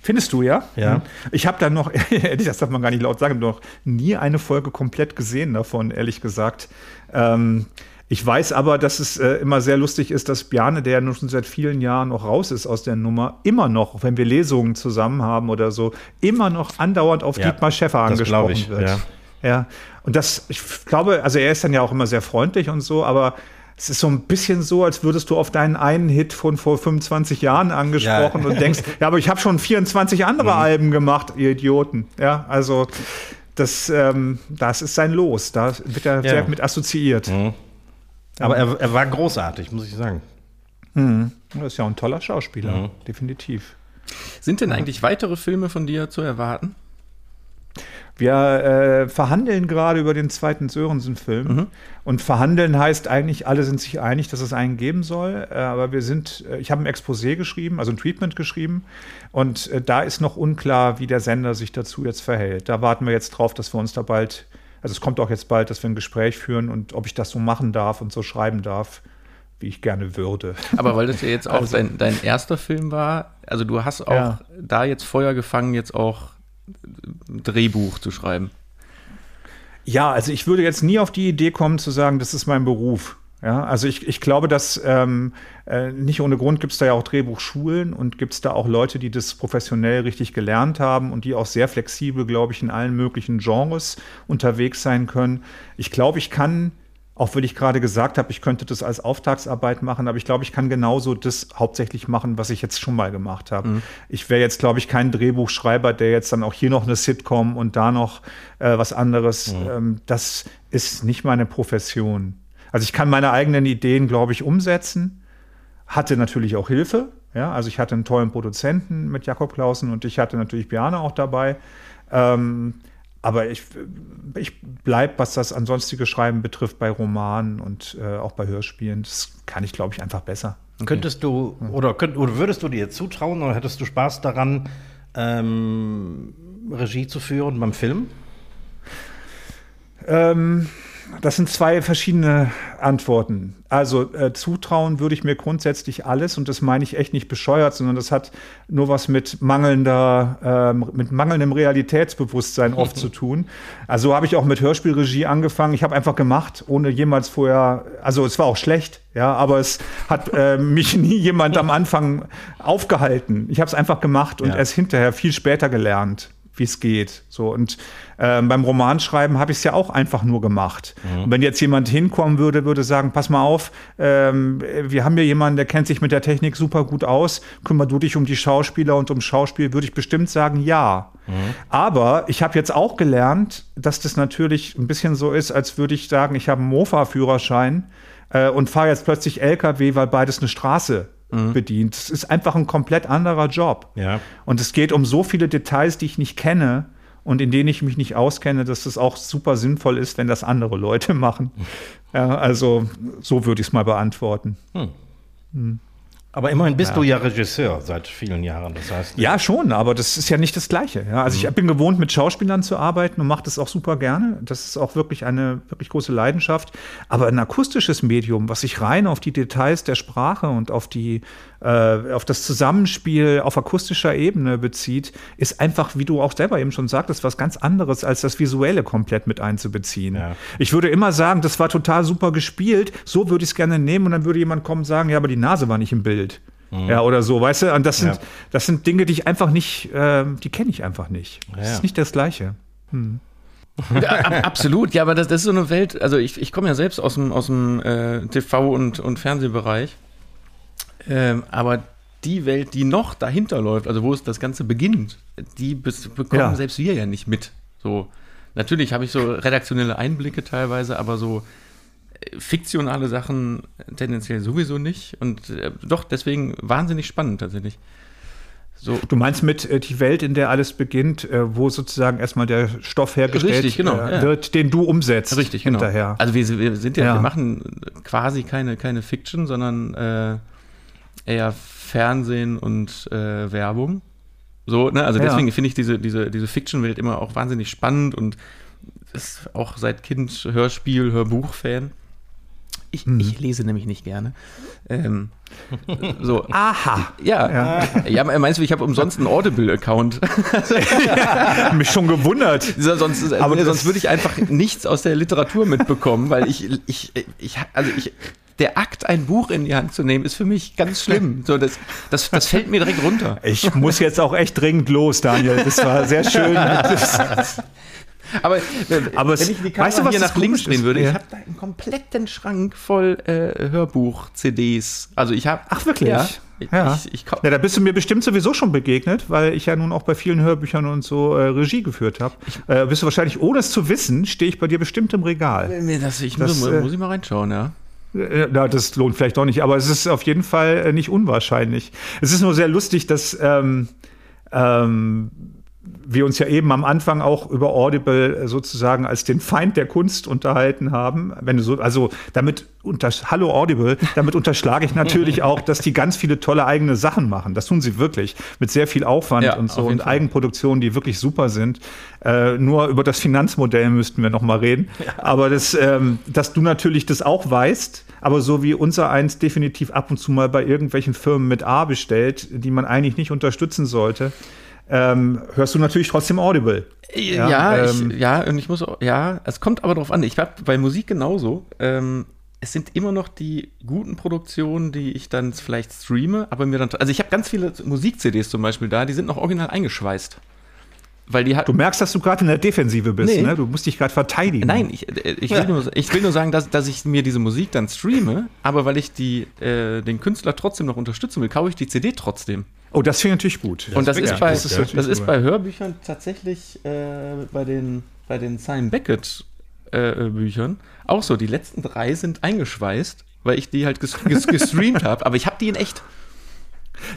Findest du, ja? Ja. Ich habe da noch, das darf man gar nicht laut sagen, noch nie eine Folge komplett gesehen davon, ehrlich gesagt. Ähm, ich weiß aber, dass es äh, immer sehr lustig ist, dass Bjarne, der nun schon seit vielen Jahren noch raus ist aus der Nummer, immer noch, wenn wir Lesungen zusammen haben oder so, immer noch andauernd auf ja, Dietmar Schäffer angesprochen ich, wird. Ja. Ja, und das, ich glaube, also er ist dann ja auch immer sehr freundlich und so, aber es ist so ein bisschen so, als würdest du auf deinen einen Hit von vor 25 Jahren angesprochen ja. und denkst, ja, aber ich habe schon 24 andere mhm. Alben gemacht, ihr Idioten. Ja, also das, ähm, das ist sein Los. Da wird er ja. sehr mit assoziiert. Mhm. Aber er, er, war großartig, muss ich sagen. Mhm. Das ist ja ein toller Schauspieler, mhm. definitiv. Sind denn eigentlich weitere Filme von dir zu erwarten? Wir äh, verhandeln gerade über den zweiten Sörensen-Film. Mhm. Und verhandeln heißt eigentlich, alle sind sich einig, dass es einen geben soll. Äh, aber wir sind, äh, ich habe ein Exposé geschrieben, also ein Treatment geschrieben. Und äh, da ist noch unklar, wie der Sender sich dazu jetzt verhält. Da warten wir jetzt drauf, dass wir uns da bald, also es kommt auch jetzt bald, dass wir ein Gespräch führen und ob ich das so machen darf und so schreiben darf wie ich gerne würde. Aber weil das ja jetzt auch also, dein, dein, erster Film war, also du hast auch ja. da jetzt Feuer gefangen, jetzt auch Drehbuch zu schreiben? Ja, also ich würde jetzt nie auf die Idee kommen zu sagen, das ist mein Beruf. Ja, also ich, ich glaube, dass ähm, äh, nicht ohne Grund gibt es da ja auch Drehbuchschulen und gibt es da auch Leute, die das professionell richtig gelernt haben und die auch sehr flexibel, glaube ich, in allen möglichen Genres unterwegs sein können. Ich glaube, ich kann auch wenn ich gerade gesagt habe, ich könnte das als Auftragsarbeit machen, aber ich glaube, ich kann genauso das hauptsächlich machen, was ich jetzt schon mal gemacht habe. Mhm. Ich wäre jetzt, glaube ich, kein Drehbuchschreiber, der jetzt dann auch hier noch eine Sitcom und da noch äh, was anderes. Mhm. Ähm, das ist nicht meine Profession. Also ich kann meine eigenen Ideen, glaube ich, umsetzen. Hatte natürlich auch Hilfe. Ja, also ich hatte einen tollen Produzenten mit Jakob Klausen und ich hatte natürlich Biane auch dabei. Ähm, aber ich, ich bleibe, was das ansonstige Schreiben betrifft, bei Romanen und äh, auch bei Hörspielen. Das kann ich, glaube ich, einfach besser. Okay. Könntest du oder, könnt, oder würdest du dir zutrauen oder hättest du Spaß daran, ähm, Regie zu führen beim Film? Ähm, das sind zwei verschiedene Antworten. Also äh, zutrauen würde ich mir grundsätzlich alles und das meine ich echt nicht bescheuert, sondern das hat nur was mit mangelnder, äh, mit mangelndem Realitätsbewusstsein oft zu tun. Also habe ich auch mit Hörspielregie angefangen. Ich habe einfach gemacht, ohne jemals vorher, also es war auch schlecht, ja, aber es hat äh, mich nie jemand am Anfang aufgehalten. Ich habe es einfach gemacht und ja. erst hinterher viel später gelernt. Wie es geht. So und äh, beim Romanschreiben habe ich es ja auch einfach nur gemacht. Und wenn jetzt jemand hinkommen würde, würde sagen, pass mal auf, ähm, wir haben hier jemanden, der kennt sich mit der Technik super gut aus. Kümmer du dich um die Schauspieler und ums Schauspiel, würde ich bestimmt sagen, ja. Aber ich habe jetzt auch gelernt, dass das natürlich ein bisschen so ist, als würde ich sagen, ich habe einen Mofa-Führerschein äh, und fahre jetzt plötzlich LKW, weil beides eine Straße bedient. Es ist einfach ein komplett anderer Job. Ja. Und es geht um so viele Details, die ich nicht kenne und in denen ich mich nicht auskenne, dass es auch super sinnvoll ist, wenn das andere Leute machen. Ja, also so würde ich es mal beantworten. Aber immerhin bist du ja Regisseur seit vielen Jahren. Das heißt, Ja, schon, aber das ist ja nicht das Gleiche. Ja, also ich bin gewohnt, mit Schauspielern zu arbeiten und mache das auch super gerne. Das ist auch wirklich eine wirklich große Leidenschaft. Aber ein akustisches Medium, was sich rein auf die Details der Sprache und auf die äh, auf das Zusammenspiel auf akustischer Ebene bezieht, ist einfach, wie du auch selber eben schon sagtest, was ganz anderes als das Visuelle komplett mit einzubeziehen. Ja. Ich würde immer sagen, das war total super gespielt, so würde ich es gerne nehmen und dann würde jemand kommen und sagen, ja, aber die Nase war nicht im Bild. Ja, oder so, weißt du? Und das sind, Ja. das sind Dinge, die ich einfach nicht, ähm, die kenne ich einfach nicht. Das Ja. ist nicht das Gleiche. Ja, ab, absolut, ja, aber das, das ist so eine Welt, also ich, ich komme ja selbst aus dem, aus dem äh, TV- und, und Fernsehbereich, ähm, aber die Welt, die noch dahinter läuft, also wo es das Ganze beginnt, die bekommen Ja. selbst wir ja nicht mit. So, natürlich habe ich so redaktionelle Einblicke teilweise, aber so äh, fiktionale Sachen tendenziell sowieso nicht und äh, doch deswegen wahnsinnig spannend tatsächlich. So, Du meinst mit äh, die Welt, in der alles beginnt, äh, wo sozusagen erstmal der Stoff hergestellt Richtig, genau, äh, ja. wird, den du umsetzt Richtig, genau. hinterher. Also wir, wir sind ja, Ja. wir machen quasi keine, keine Fiction, sondern äh, eher Fernsehen und äh, Werbung. So, ne? Also Ja. deswegen finde ich diese, diese, diese Fiction-Welt immer auch wahnsinnig spannend und ist auch seit Kind Hörspiel, Hörbuch-Fan. Ich, Mhm. ich lese nämlich nicht gerne. Ähm, so, Aha. ja. Ja, meinst du, ich habe umsonst einen Audible-Account? Hab mich schon gewundert. sonst, Aber aber sonst würde ich einfach nichts aus der Literatur mitbekommen, weil ich, ich, ich, also ich, der Akt, ein Buch in die Hand zu nehmen, ist für mich ganz schlimm. So, das, das, das fällt mir direkt runter. Ich muss jetzt auch echt dringend los, Daniel. Das war sehr schön. Aber, äh, Aber wenn ich die Kamera weißt du, was hier nach links drehen würde, Ja. ich habe da einen kompletten Schrank voll äh, Hörbuch-CDs. Also ich habe. Ach, wirklich? Ja. Ja. Ich, ich, ja, da bist du mir bestimmt sowieso schon begegnet, weil ich ja nun auch bei vielen Hörbüchern und so äh, Regie geführt habe. Äh, bist du wahrscheinlich, ohne es zu wissen, stehe ich bei dir bestimmt im Regal. Das, ich Das, muss, äh, muss ich mal reinschauen, ja. Äh, Na, das lohnt vielleicht doch nicht, aber es ist auf jeden Fall äh, nicht unwahrscheinlich. Es ist nur sehr lustig, dass ähm, ähm, wir uns ja eben am Anfang auch über Audible äh, sozusagen als den Feind der Kunst unterhalten haben. Wenn du so, also damit unter, hallo Audible, damit unterschlage ich natürlich auch, dass die ganz viele tolle eigene Sachen machen. Das tun sie wirklich mit sehr viel Aufwand Ja, und so und Fall. Eigenproduktionen, die wirklich super sind. Äh, nur über das Finanzmodell müssten wir noch mal reden. Aber das, ähm, dass du natürlich das auch weißt, aber so wie unser eins definitiv ab und zu mal bei irgendwelchen Firmen mit A bestellt, die man eigentlich nicht unterstützen sollte, ähm, hörst du natürlich trotzdem Audible. Ja, Ja, ich, ähm, ja, und ich muss auch, ja, es kommt aber drauf an. Ich habe bei Musik genauso. Ähm, es sind immer noch die guten Produktionen, die ich dann vielleicht streame, aber mir dann, also ich habe ganz viele Musik-CDs zum Beispiel da, die sind noch original eingeschweißt. Weil die hat, Du merkst, dass du gerade in der Defensive bist, Nee. ne? Du musst dich gerade verteidigen. Nein, ich, äh, ich, will nur, ich will nur sagen, dass, dass ich mir diese Musik dann streame, aber weil ich die, äh, den Künstler trotzdem noch unterstützen will, kaufe ich die CD trotzdem. Oh, das finde ich natürlich gut. Und das, ist bei, gut, das ja. ist, natürlich bei. Hörbüchern tatsächlich äh, bei den, bei den Simon Beckett äh, Büchern auch so. Die letzten drei sind eingeschweißt, weil ich die halt ges ges gestreamt habe, aber ich habe die in echt.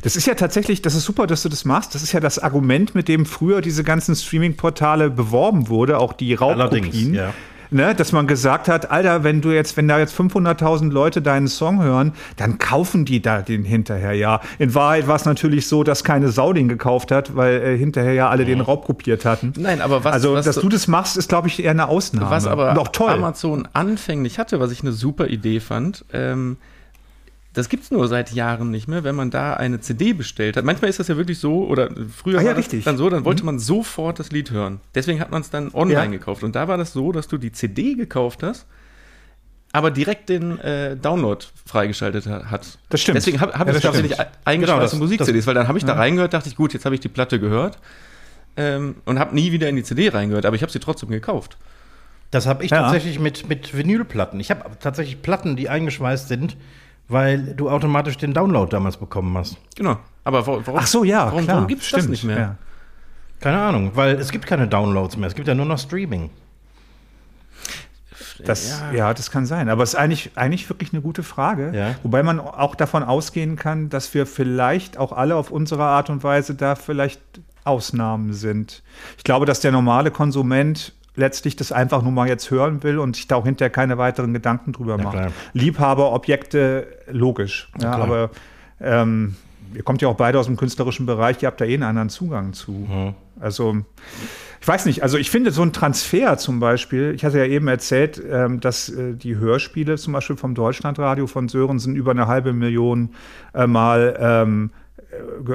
Das ist ja tatsächlich, das ist super, dass du das machst. Das ist ja das Argument, mit dem früher diese ganzen Streaming-Portale beworben wurde, auch die Raubkopien. Allerdings, ja. Ne, dass man gesagt hat, Alter, wenn du jetzt, wenn da jetzt 500.000 Leute deinen Song hören, dann kaufen die da den hinterher, ja. In Wahrheit war es natürlich so, dass keine Sau den gekauft hat, weil äh, hinterher ja alle den Raub kopiert hatten. Nein, aber was, also, was, dass du das machst, ist, glaube ich, eher eine Ausnahme. was aber. Amazon anfänglich hatte, was ich eine super Idee fand, ähm, das gibt's nur seit Jahren nicht mehr, wenn man da eine CD bestellt hat. Manchmal ist das ja wirklich so, oder früher Ah ja, war das richtig. Mhm. dann so, dann wollte man sofort das Lied hören. Deswegen hat man es dann online Ja. gekauft. Und da war das so, dass du die CD gekauft hast, aber direkt den äh, Download freigeschaltet ha- hat. Das stimmt. Deswegen habe hab Ja, ich das tatsächlich stimmt. eingeschweißte Genau, das- Musik-CDs, weil dann habe ich da reingehört, dachte ich, gut, jetzt habe ich die Platte gehört. ähm, und habe nie wieder in die CD reingehört, aber ich habe sie trotzdem gekauft. Das habe ich Ja. tatsächlich mit, mit Vinylplatten. Ich habe tatsächlich Platten, die eingeschweißt sind, weil du automatisch den Download damals bekommen hast. Genau. Aber wa- warum, Ach so, ja, warum, klar. warum gibt es das nicht mehr? Ja. Keine Ahnung, weil es gibt keine Downloads mehr. Es gibt ja nur noch Streaming. Das, ja. das kann sein. Aber es ist eigentlich, eigentlich wirklich eine gute Frage. Ja. Wobei man auch davon ausgehen kann, dass wir vielleicht auch alle auf unsere Art und Weise da vielleicht Ausnahmen sind. Ich glaube, dass der normale Konsument letztlich das einfach nur mal jetzt hören will und sich da auch hinterher keine weiteren Gedanken drüber Ja, macht. klar. Liebhaber, Objekte, logisch. Ja, klar. aber ähm, ihr kommt ja auch beide aus dem künstlerischen Bereich, ihr habt da eh einen anderen Zugang zu. Mhm. Also ich weiß nicht, also ich finde so ein Transfer zum Beispiel, ich hatte ja eben erzählt, ähm, dass äh, die Hörspiele zum Beispiel vom Deutschlandradio von Sörensen über eine halbe Million äh, mal ähm, äh,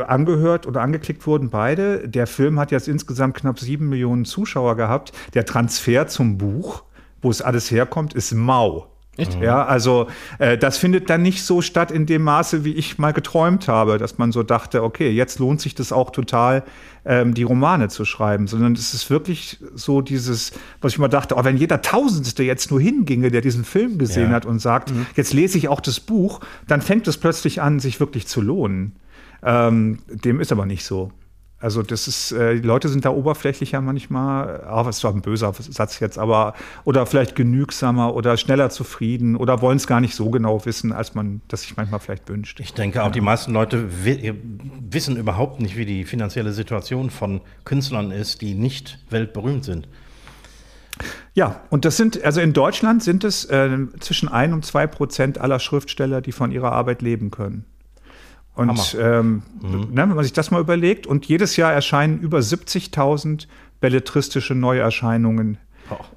angehört oder angeklickt wurden, beide. Der Film hat jetzt insgesamt knapp sieben Millionen Zuschauer gehabt. Der Transfer zum Buch, wo es alles herkommt, ist mau. Echt? Ja, also äh, das findet dann nicht so statt in dem Maße, wie ich mal geträumt habe, dass man so dachte, okay, jetzt lohnt sich das auch total, ähm, die Romane zu schreiben, sondern es ist wirklich so dieses, was ich mal dachte, oh, wenn jeder Tausendste jetzt nur hinginge, der diesen Film gesehen Ja. hat und sagt, jetzt lese ich auch das Buch, dann fängt es plötzlich an, sich wirklich zu lohnen. Ähm, dem ist aber nicht so. Also das ist, äh, die Leute sind da oberflächlicher manchmal, auch das ist zwar ein böser Satz jetzt, aber oder vielleicht genügsamer oder schneller zufrieden oder wollen es gar nicht so genau wissen, als man das sich manchmal vielleicht wünscht. Ich denke auch, die meisten Leute wi wissen überhaupt nicht, wie die finanzielle Situation von Künstlern ist, die nicht weltberühmt sind. Ja, und das sind, also in Deutschland sind es äh, zwischen ein und zwei Prozent aller Schriftsteller, die von ihrer Arbeit leben können. Und ähm, ne, wenn man sich das mal überlegt, und jedes Jahr erscheinen über 70.000 belletristische Neuerscheinungen.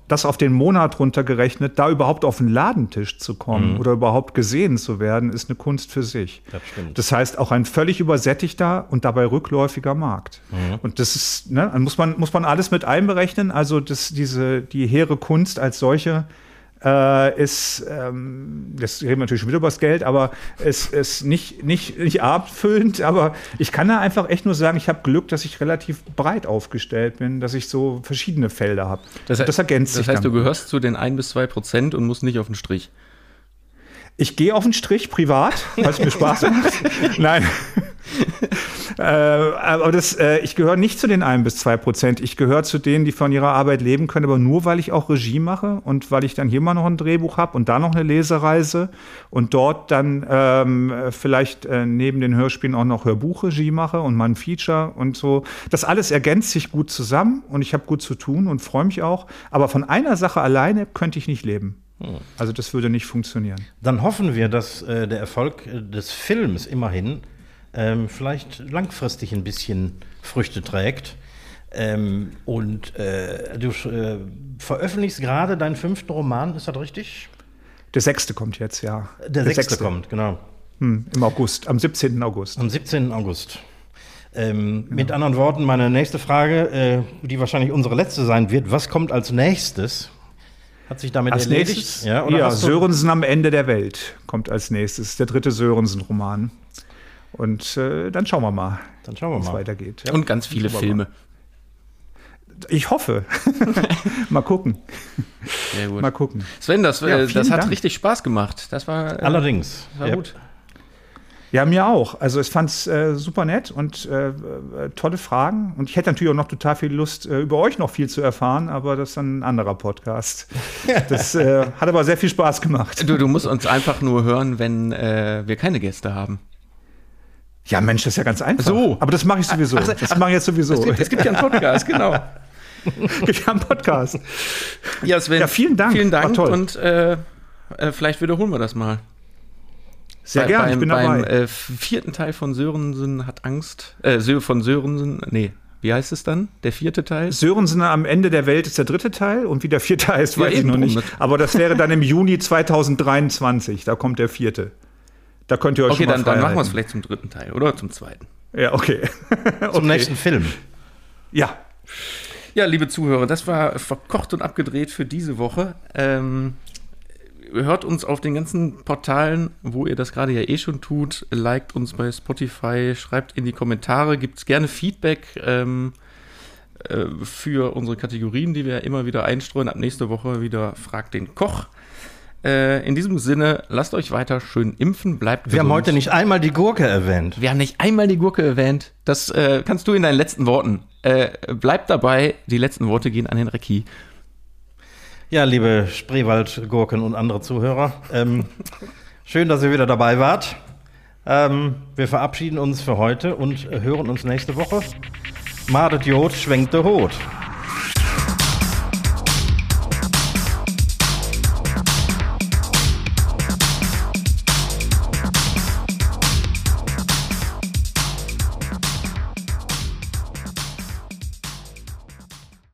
Das auf den Monat runtergerechnet, da überhaupt auf den Ladentisch zu kommen oder überhaupt gesehen zu werden, ist eine Kunst für sich. Das. Das heißt, auch ein völlig übersättigter und dabei rückläufiger Markt. Und das ist, ne, muss man, muss man alles mit einberechnen. Also das, diese, die hehre Kunst als solche äh, ist, ähm, das reden wir natürlich schon wieder über das Geld, aber es ist nicht, nicht, nicht abfüllend, aber ich kann da einfach echt nur sagen, ich habe Glück, dass ich relativ breit aufgestellt bin, dass ich so verschiedene Felder habe. Das, das ergänzt das sich heißt, dann. du gehörst zu den 1 bis 2 Prozent und musst nicht auf den Strich. Ich gehe auf den Strich privat, weil es mir Spaß macht. Nein. Äh, aber das, äh, ich gehöre nicht zu den 1 bis 2 Prozent. Ich gehöre zu denen, die von ihrer Arbeit leben können, aber nur, weil ich auch Regie mache und weil ich dann hier mal noch ein Drehbuch habe und da noch eine Lesereise und dort dann ähm, vielleicht äh, neben den Hörspielen auch noch Hörbuchregie mache und mal ein Feature und so. Das alles ergänzt sich gut zusammen und ich habe gut zu tun und freue mich auch. Aber von einer Sache alleine könnte ich nicht leben. Also das würde nicht funktionieren. Dann hoffen wir, dass äh, der Erfolg äh, des Films immerhin ähm, vielleicht langfristig ein bisschen Früchte trägt. Ähm, und äh, du äh, veröffentlichst gerade deinen fünften Roman, ist das richtig? Der sechste kommt jetzt, ja. Der, sechste, kommt, genau. Hm, Im August, am 17. August. Am 17. August. Ähm, Mit anderen Worten, meine nächste Frage, äh, die wahrscheinlich unsere letzte sein wird: Was kommt als nächstes? Hat sich damit Als erledigt? nächstes, Ja, ja, Sörensen am Ende der Welt kommt als nächstes. Der dritte Sörensen-Roman. Und äh, dann schauen wir mal, Dann schauen wir wie es mal. weitergeht. Und ganz viele. Filme. Ich hoffe. mal gucken. Sehr gut. Mal gucken. Sven, das, Ja, äh, das vielen hat Dank. richtig Spaß gemacht. Das war, äh, Allerdings. das war Ja. gut. Ja, mir auch. Also ich fand es äh, super nett und äh, äh, tolle Fragen. Und ich hätte natürlich auch noch total viel Lust, äh, über euch noch viel zu erfahren, aber das ist dann ein anderer Podcast. Das äh, hat aber sehr viel Spaß gemacht. Du, du musst uns einfach nur hören, wenn äh, wir keine Gäste haben. Ja, Mensch, das ist ja ganz einfach. So. Aber das mache ich sowieso. Ach, ach, das mache ich jetzt sowieso. Es gibt ja einen Podcast, genau. Wir haben einen Podcast. Ja, Sven, Ja, vielen Dank. Vielen Dank War toll. und äh, äh, vielleicht wiederholen wir das mal. Sehr Bei- gerne, beim, ich bin beim dabei. äh, vierten Teil von Sörensen hat Angst. Äh, von Sörensen, nee, wie heißt es dann? Der vierte Teil? Sörensen am Ende der Welt ist der dritte Teil und wie der vierte heißt, Ja, weiß ich eben noch nicht. Aber das wäre dann im Juni 2023. Da kommt der vierte. Da könnt ihr euch Okay, schon mal dann, dann machen wir es vielleicht zum dritten Teil oder zum zweiten. Ja, okay. Zum okay. nächsten Film. Ja, Ja, liebe Zuhörer, das war verkocht und abgedreht für diese Woche. Ähm, hört uns auf den ganzen Portalen, wo ihr das gerade ja eh schon tut. Liked uns bei Spotify, schreibt in die Kommentare, gibt gerne Feedback. Ähm, äh, für unsere Kategorien, die wir immer wieder einstreuen. Ab nächste Woche wieder Frag den Koch. Äh, in diesem Sinne, lasst euch weiter schön impfen, bleibt Wir haben heute nicht einmal die Gurke erwähnt. Wir haben nicht einmal die Gurke erwähnt. Das äh, kannst du in deinen letzten Worten. Äh, bleibt dabei, die letzten Worte gehen an den Recki. Ja, liebe Spreewald-Gurken und andere Zuhörer, ähm, schön, dass ihr wieder dabei wart. Ähm, wir verabschieden uns für heute und hören uns nächste Woche. Madet Jod, schwenkt der Hut.